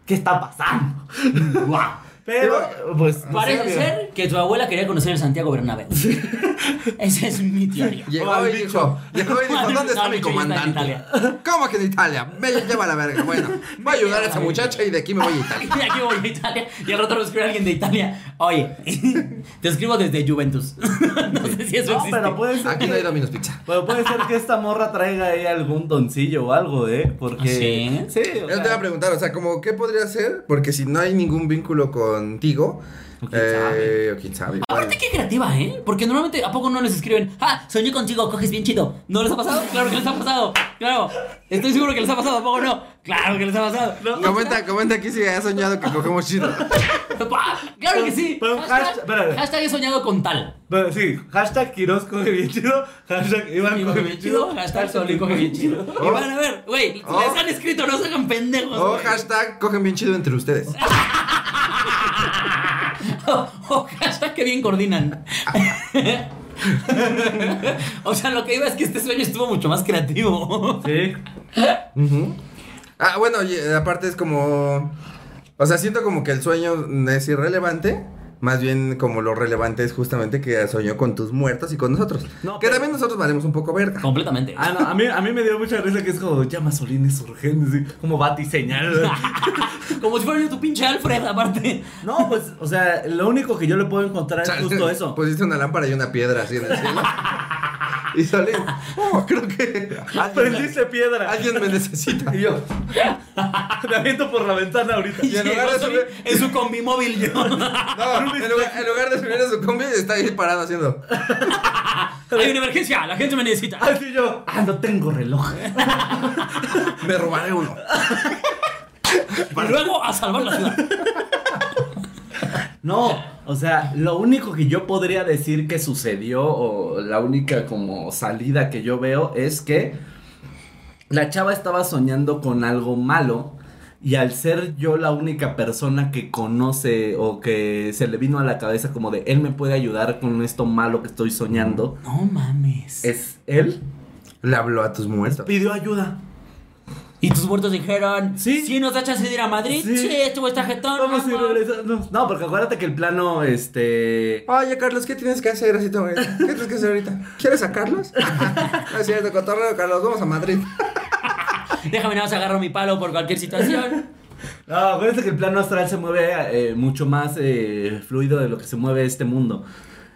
qué está pasando. Guau. Pero, pues. Parece sé, ser que tu abuela quería conocer el Santiago Bernabéu. Esa es mi teoría. Llegó y dijo, llegó y dijo, No, ¿dónde está no, mi comandante? ¿Cómo que en Italia? Me lleva a la verga. Bueno, voy a ayudar a esa muchacha y de aquí me voy a Italia. Y aquí voy a Italia. Y al rato me escribe alguien de Italia. Oye, te escribo desde Juventus. No sé si eso No, existe. pero puede ser. Aquí no hay Domino's Pizza. Pero puede ser que esta morra traiga ahí algún doncillo o algo, ¿eh? Porque. ¿Ah, sí? Sí, Yo te iba a preguntar, o sea, como, ¿qué podría ser? Porque si no hay ningún vínculo contigo, O quién eh, o quién sabe. Aparte, qué creativa, ¿eh? Porque normalmente, ¿a poco no les escriben? Ah, soñé contigo, coges bien chido. ¿No les ha pasado? Claro que les ha pasado. Claro. Estoy seguro que les ha pasado, ¿a poco no? Claro que les ha pasado. No, Comenta, comenta aquí si has soñado que cogemos chido. Claro que sí. Pero Hashtag, hashtag- he soñado con tal. Pero sí, hashtag Quiroz coge bien chido, hashtag Iván Y coge bien chido, hashtag Solín coge bien chido. Y van a ver, güey, Oh. les han escrito, no se hagan pendejos. O güey. hashtag cogen bien chido entre ustedes. O, o hashtag que bien coordinan. o sea, lo que iba es que este sueño estuvo mucho más creativo. Sí. Ujú. Ah, bueno, y, aparte es como. O sea, siento como que el sueño es irrelevante. Más bien, como lo relevante es justamente que soñó con tus muertos y con nosotros. No, que pero- también nosotros valemos un poco verga. Completamente. Ah, no, a mí, a mí me dio mucha risa que es como llama Solines urgente, así, como bati señal. Como si fuera yo tu pinche Alfred, aparte. No, pues, o sea, lo único que yo le puedo encontrar O sea, es justo eso. Pusiste una lámpara y una piedra así en el cielo. y salí. Oh, creo que Aprendiste piedra. alguien me necesita. Y yo, me aviento por la ventana ahorita. Y en lugar de subir- en su combi móvil yo. No, en lugar, en lugar de subir a su combi, está ahí parado haciendo. Hay una emergencia, la gente me necesita. Así yo, ah, no tengo reloj. Me robaré uno. Y luego a salvar la ciudad. No, o sea, lo único que yo podría decir que sucedió, o la única como salida que yo veo, es que la chava estaba soñando con algo malo. Y al ser yo la única persona que conoce o que se le vino a la cabeza como de él me puede ayudar con esto malo que estoy soñando, No mames. es él, Le habló a tus muertos. pidió ayuda. Y tus muertos dijeron, Sí. sí, nos da chance de ir a Madrid. Sí. Sí, estuvo esta jetón. Vamos a. No, porque acuérdate que el plano, este... Oye, Carlos, ¿qué tienes que hacer? Así ¿Qué tienes que hacer ahorita? ¿Quieres sacarlos? no es cierto, cotorreo, Carlos, vamos a Madrid. Déjame nada más agarro mi palo por cualquier situación. No, acuérdate que el plano astral se mueve eh, mucho más eh, fluido de lo que se mueve este mundo.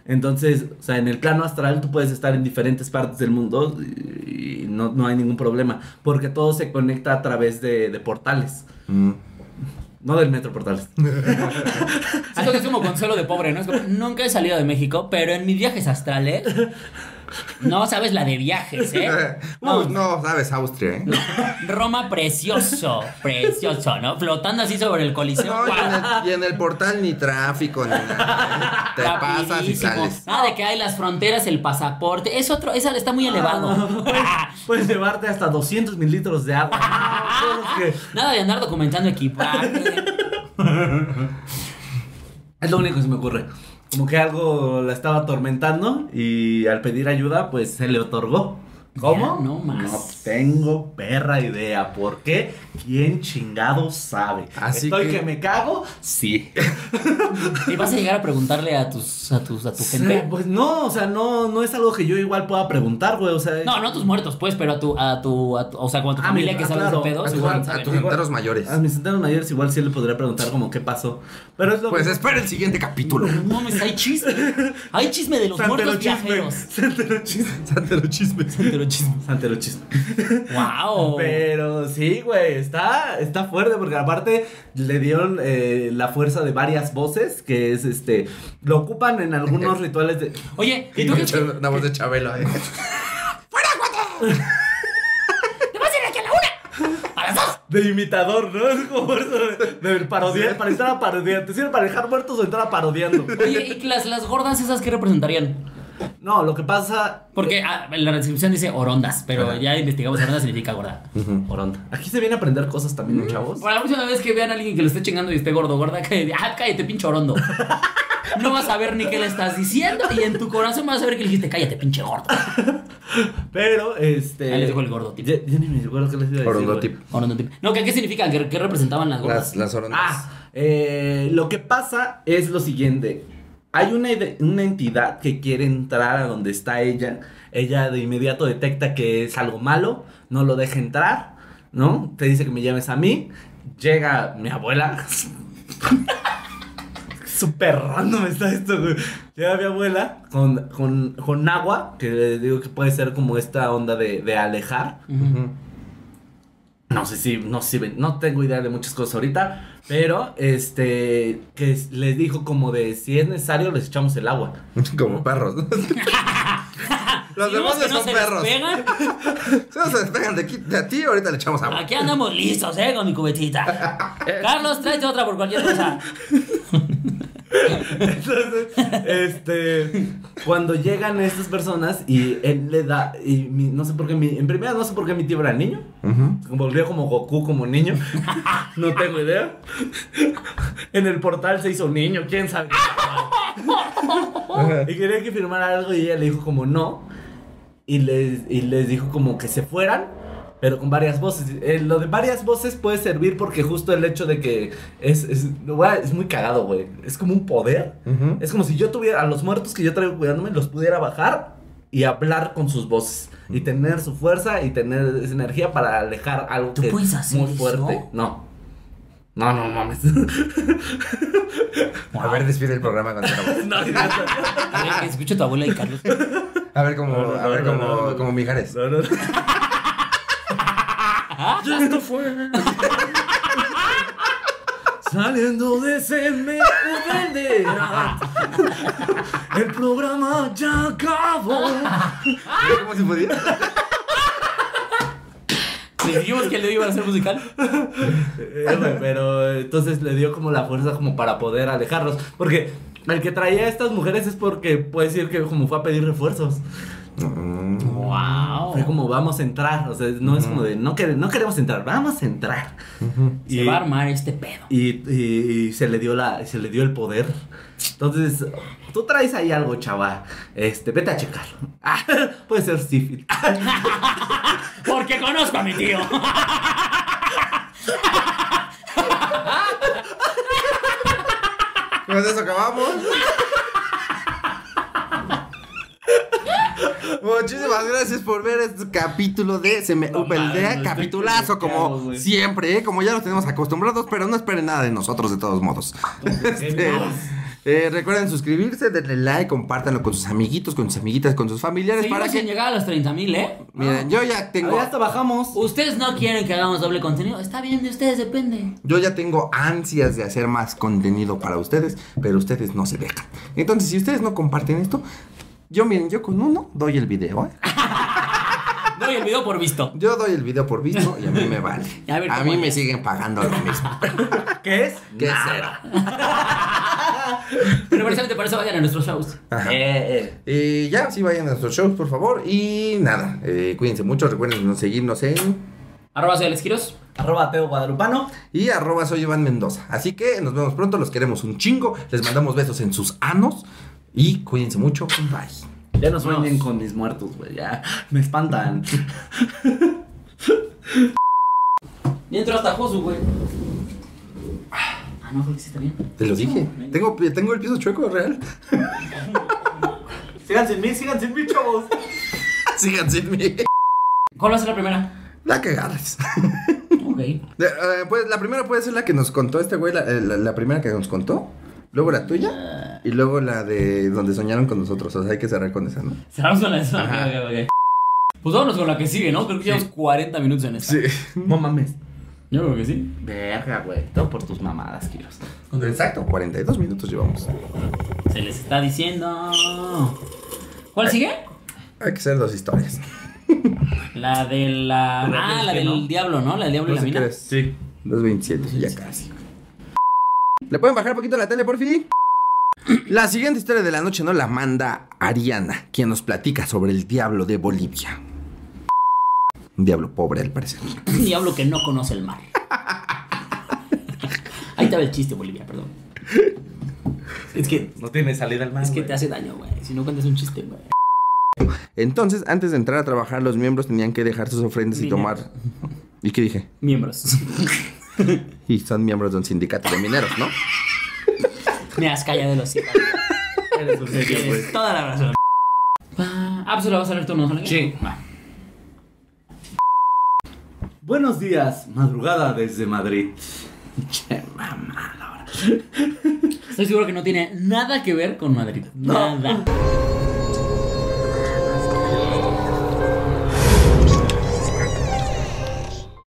Entonces, o sea, en el plano astral tú puedes estar en diferentes partes del mundo y, y no, no hay ningún problema. Porque todo se conecta a través de, de portales. No del metro portales. Que es como consuelo de pobre, ¿no? Es como, nunca he salido de México, pero en mis viajes astrales. No sabes la de viajes, ¿eh? No, no, sabes, Austria, ¿eh? Roma precioso, precioso, ¿no? Flotando así sobre el coliseo. No, y en, el, y en el portal ni tráfico ni nada. ¿eh? Te pasas y sales. Nada de que hay las fronteras, el pasaporte. Es otro, esa está muy elevado. Puedes llevarte hasta 200 mililitros de agua. Que- Nada de andar documentando equipaje. Es lo único que se me ocurre. Como que algo la estaba atormentando y al pedir ayuda, pues se le otorgó. ¿Cómo? Ya, no más. No tengo perra idea. ¿Por qué? ¿Quién chingado sabe? Así ¿Estoy que- que... me cago? Sí. ¿Y vas a llegar a preguntarle a tus, a tus, a tu Sí, gente? Pues no, o sea, no, no es algo que yo igual pueda preguntar, güey. O sea, No, no a tus muertos, pues, pero a tu, a tu, a tu- o sea, a tu Ah, familia mi- que ah, sabe claro. de pedos, A tus, igual a saben. tus enteros mayores. A mis centenos mayores igual sí le podría preguntar como qué pasó. Pero es lo Pues espera el siguiente capítulo. No mames, hay chisme. Hay chisme de los muertos viajeros. Santero chisme. Santero chisme. Pero chisme. Santero chisme. Wow. Pero sí, güey, está, está fuerte porque aparte le dieron eh, la fuerza de varias voces que es este, lo ocupan en algunos rituales de... Oye, ¿y tú que Una voz de Chabelo, ¿eh? te vas a ir aquí a la una? A las dos. De imitador, ¿no? Es como eso de, de parodiar, para estar a parodiar. ¿Te sirve para dejar muertos o entrar a parodiando? Oye, ¿y las, las gordas esas qué representarían? No, lo que pasa... Porque ah, en la descripción dice orondas, pero ya investigamos oronda significa gorda. Oronda. Aquí se viene a aprender cosas también, ¿no, chavos? Para la próxima vez que vean a alguien que lo esté chingando y esté gordo, gorda, que ah, cállate, pinche orondo. No vas a ver ni qué le estás diciendo y en tu corazón vas a ver que le dijiste, cállate, pinche gordo. Pero, este... Ahí les dijo el gordo tip. Ya, ya ni me acuerdo qué les iba a decir. No, ¿qué, qué significan? ¿Qué, qué representaban las gordas? Las, las orondas. Ah, eh, Eh, lo que pasa es lo siguiente. Hay una, entidad que quiere entrar a donde está ella. Ella de inmediato detecta que es algo malo, no lo deja entrar, ¿no? Te dice que me llames a mí. Llega mi abuela. Súper random está esto, güey. Llega mi abuela con, con, con agua, que digo que puede ser como esta onda de, de alejar. No sé si, no sé si, no tengo idea de muchas cosas ahorita, pero este, que es- les dijo como de si es necesario les echamos el agua. Como perros. Los demás no son se perros. Si no se despegan de, aquí, de a ti, ahorita le echamos agua. aquí andamos listos, ¿eh? Con mi cubetita. Carlos, tráete otra por cualquier cosa. Entonces, este, cuando llegan estas personas y él le da, y mi- no sé por qué, mi, en primera no sé por qué mi tío era niño, Ujú. volvió como Goku como niño, no tengo idea. En el portal se hizo niño, quién sabe. y quería que firmara algo y ella le dijo como no. Y les, y les dijo como que se fueran, pero con varias voces. Eh, lo de varias voces puede servir porque justo el hecho de que es, es, es muy cagado, güey. Es como un poder. Es como si yo tuviera a los muertos que yo traigo cuidándome, los pudiera bajar y hablar con sus voces. Y tener su fuerza y tener esa energía para alejar algo ¿Tú que puedes es hacer muy eso? fuerte. No. No, no mames. A ver, despide el programa cuando acabamos. no, A ver, que escuche tu abuela y Carlos. A ver como, No, no, a ver no, como, no, no. como Mijares. no, no. Ya esto fue. Saliendo de ese medio verde. El programa ya acabó. ¿Cómo se podía? Le dijimos que le iba a hacer musical. Eh, Pero entonces le dio como la fuerza como para poder alejarlos. Porque el que traía a estas mujeres es porque puede decir que como fue a pedir refuerzos. Wow. Fue como vamos a entrar. O sea, no es como de no, quere- no queremos entrar, vamos a entrar. Se va a armar este pedo. y, y- y se le dio la se le dio el poder. Entonces, tú traes ahí algo, chava. Este, vete a checar. Ah, puede ser sífilis. Porque conozco a mi tío. Con eso acabamos. Muchísimas gracias por ver este capítulo de Se me No estoy Capitulazo como siempre, ¿eh? como ya los tenemos acostumbrados, pero no esperen nada de nosotros de todos modos. Este, eh, recuerden suscribirse, denle like, compártanlo con sus amiguitos, con sus amiguitas, con sus familiares Seguimos para que... llegar a los 30 mil, ¿eh? Miren, yo ya tengo... Ya hasta bajamos. Ustedes no quieren que hagamos doble contenido. Está bien, de ustedes depende. Yo ya tengo ansias de hacer más contenido para ustedes, pero ustedes no se dejan. Entonces, si ustedes no comparten esto, yo miren, yo con uno doy el video, ¿eh? Doy el video por visto. Yo doy el video por visto y a mí me vale. A ver, A ¿cómo mí me es? siguen pagando lo mismo. ¿Qué es? ¿Qué cero? Pero precisamente por eso vayan a nuestros shows. Ajá. Eh, eh. Y ya, sí vayan a nuestros shows, por favor. Y nada, eh, cuídense mucho. Recuerden seguirnos en Arroba soy Alex Quiroz. Arroba Teo Guadalupano. y arroba soy Iván Mendoza. Así que nos vemos pronto, los queremos un chingo. Les mandamos besos en sus anos. Y cuídense mucho. Bye. Ya no sueñen con mis muertos, güey. Ya me espantan. Y entró hasta Josu, güey. Ah, no, creo que sí está bien. Te lo dije. Tengo, tengo el piso chueco real. sigan sin mí, sigan sin mí, chavos. Sigan sin mí. ¿Cuál va a ser la primera? La que agarres. Ok. De- eh, pues la primera puede ser la que nos contó este güey, la, eh, la- la primera que nos contó. Luego la tuya. Y luego la de donde soñaron con nosotros. O sea, hay que cerrar con esa, ¿no? Cerramos con la esa. Ajá. Ok, ok, ok. Pues vámonos con la que sigue, ¿no? Creo que llevamos 40 minutos en esta. No mames. Yo creo que sí. Verga, güey. Todo por tus mamadas, Kiros. Exacto, 42 minutos llevamos. Se les está diciendo. ¿Cuál sigue? Hay que hacer dos historias. La de la. ¿De la Ah, la del no? diablo, ¿no? La del diablo y la mina. Sí. 227, ya casi. ¿Le pueden bajar un poquito la tele, por fin? La siguiente historia de la noche nos la manda Ariana, quien nos platica sobre el diablo de Bolivia. Un diablo pobre, al parecer. Un diablo que no conoce el mar. Ahí estaba el chiste, Bolivia, perdón. Es que, No tiene salida al mar. es que te hace daño, güey. Si no cuentas un chiste, güey. Entonces, antes de entrar a trabajar, los miembros tenían que dejar sus ofrendas y tomar. ¿Y qué dije? Miembros. Y son miembros de un sindicato de mineros, ¿no? Me has callado los hijos. Tienes toda la razón. Ah, pues lo vas a leer tú, ¿no? Sí. Va. Buenos días, madrugada desde Madrid. Che, mamá, la hora. Estoy seguro que no tiene nada que ver con Madrid. Nada.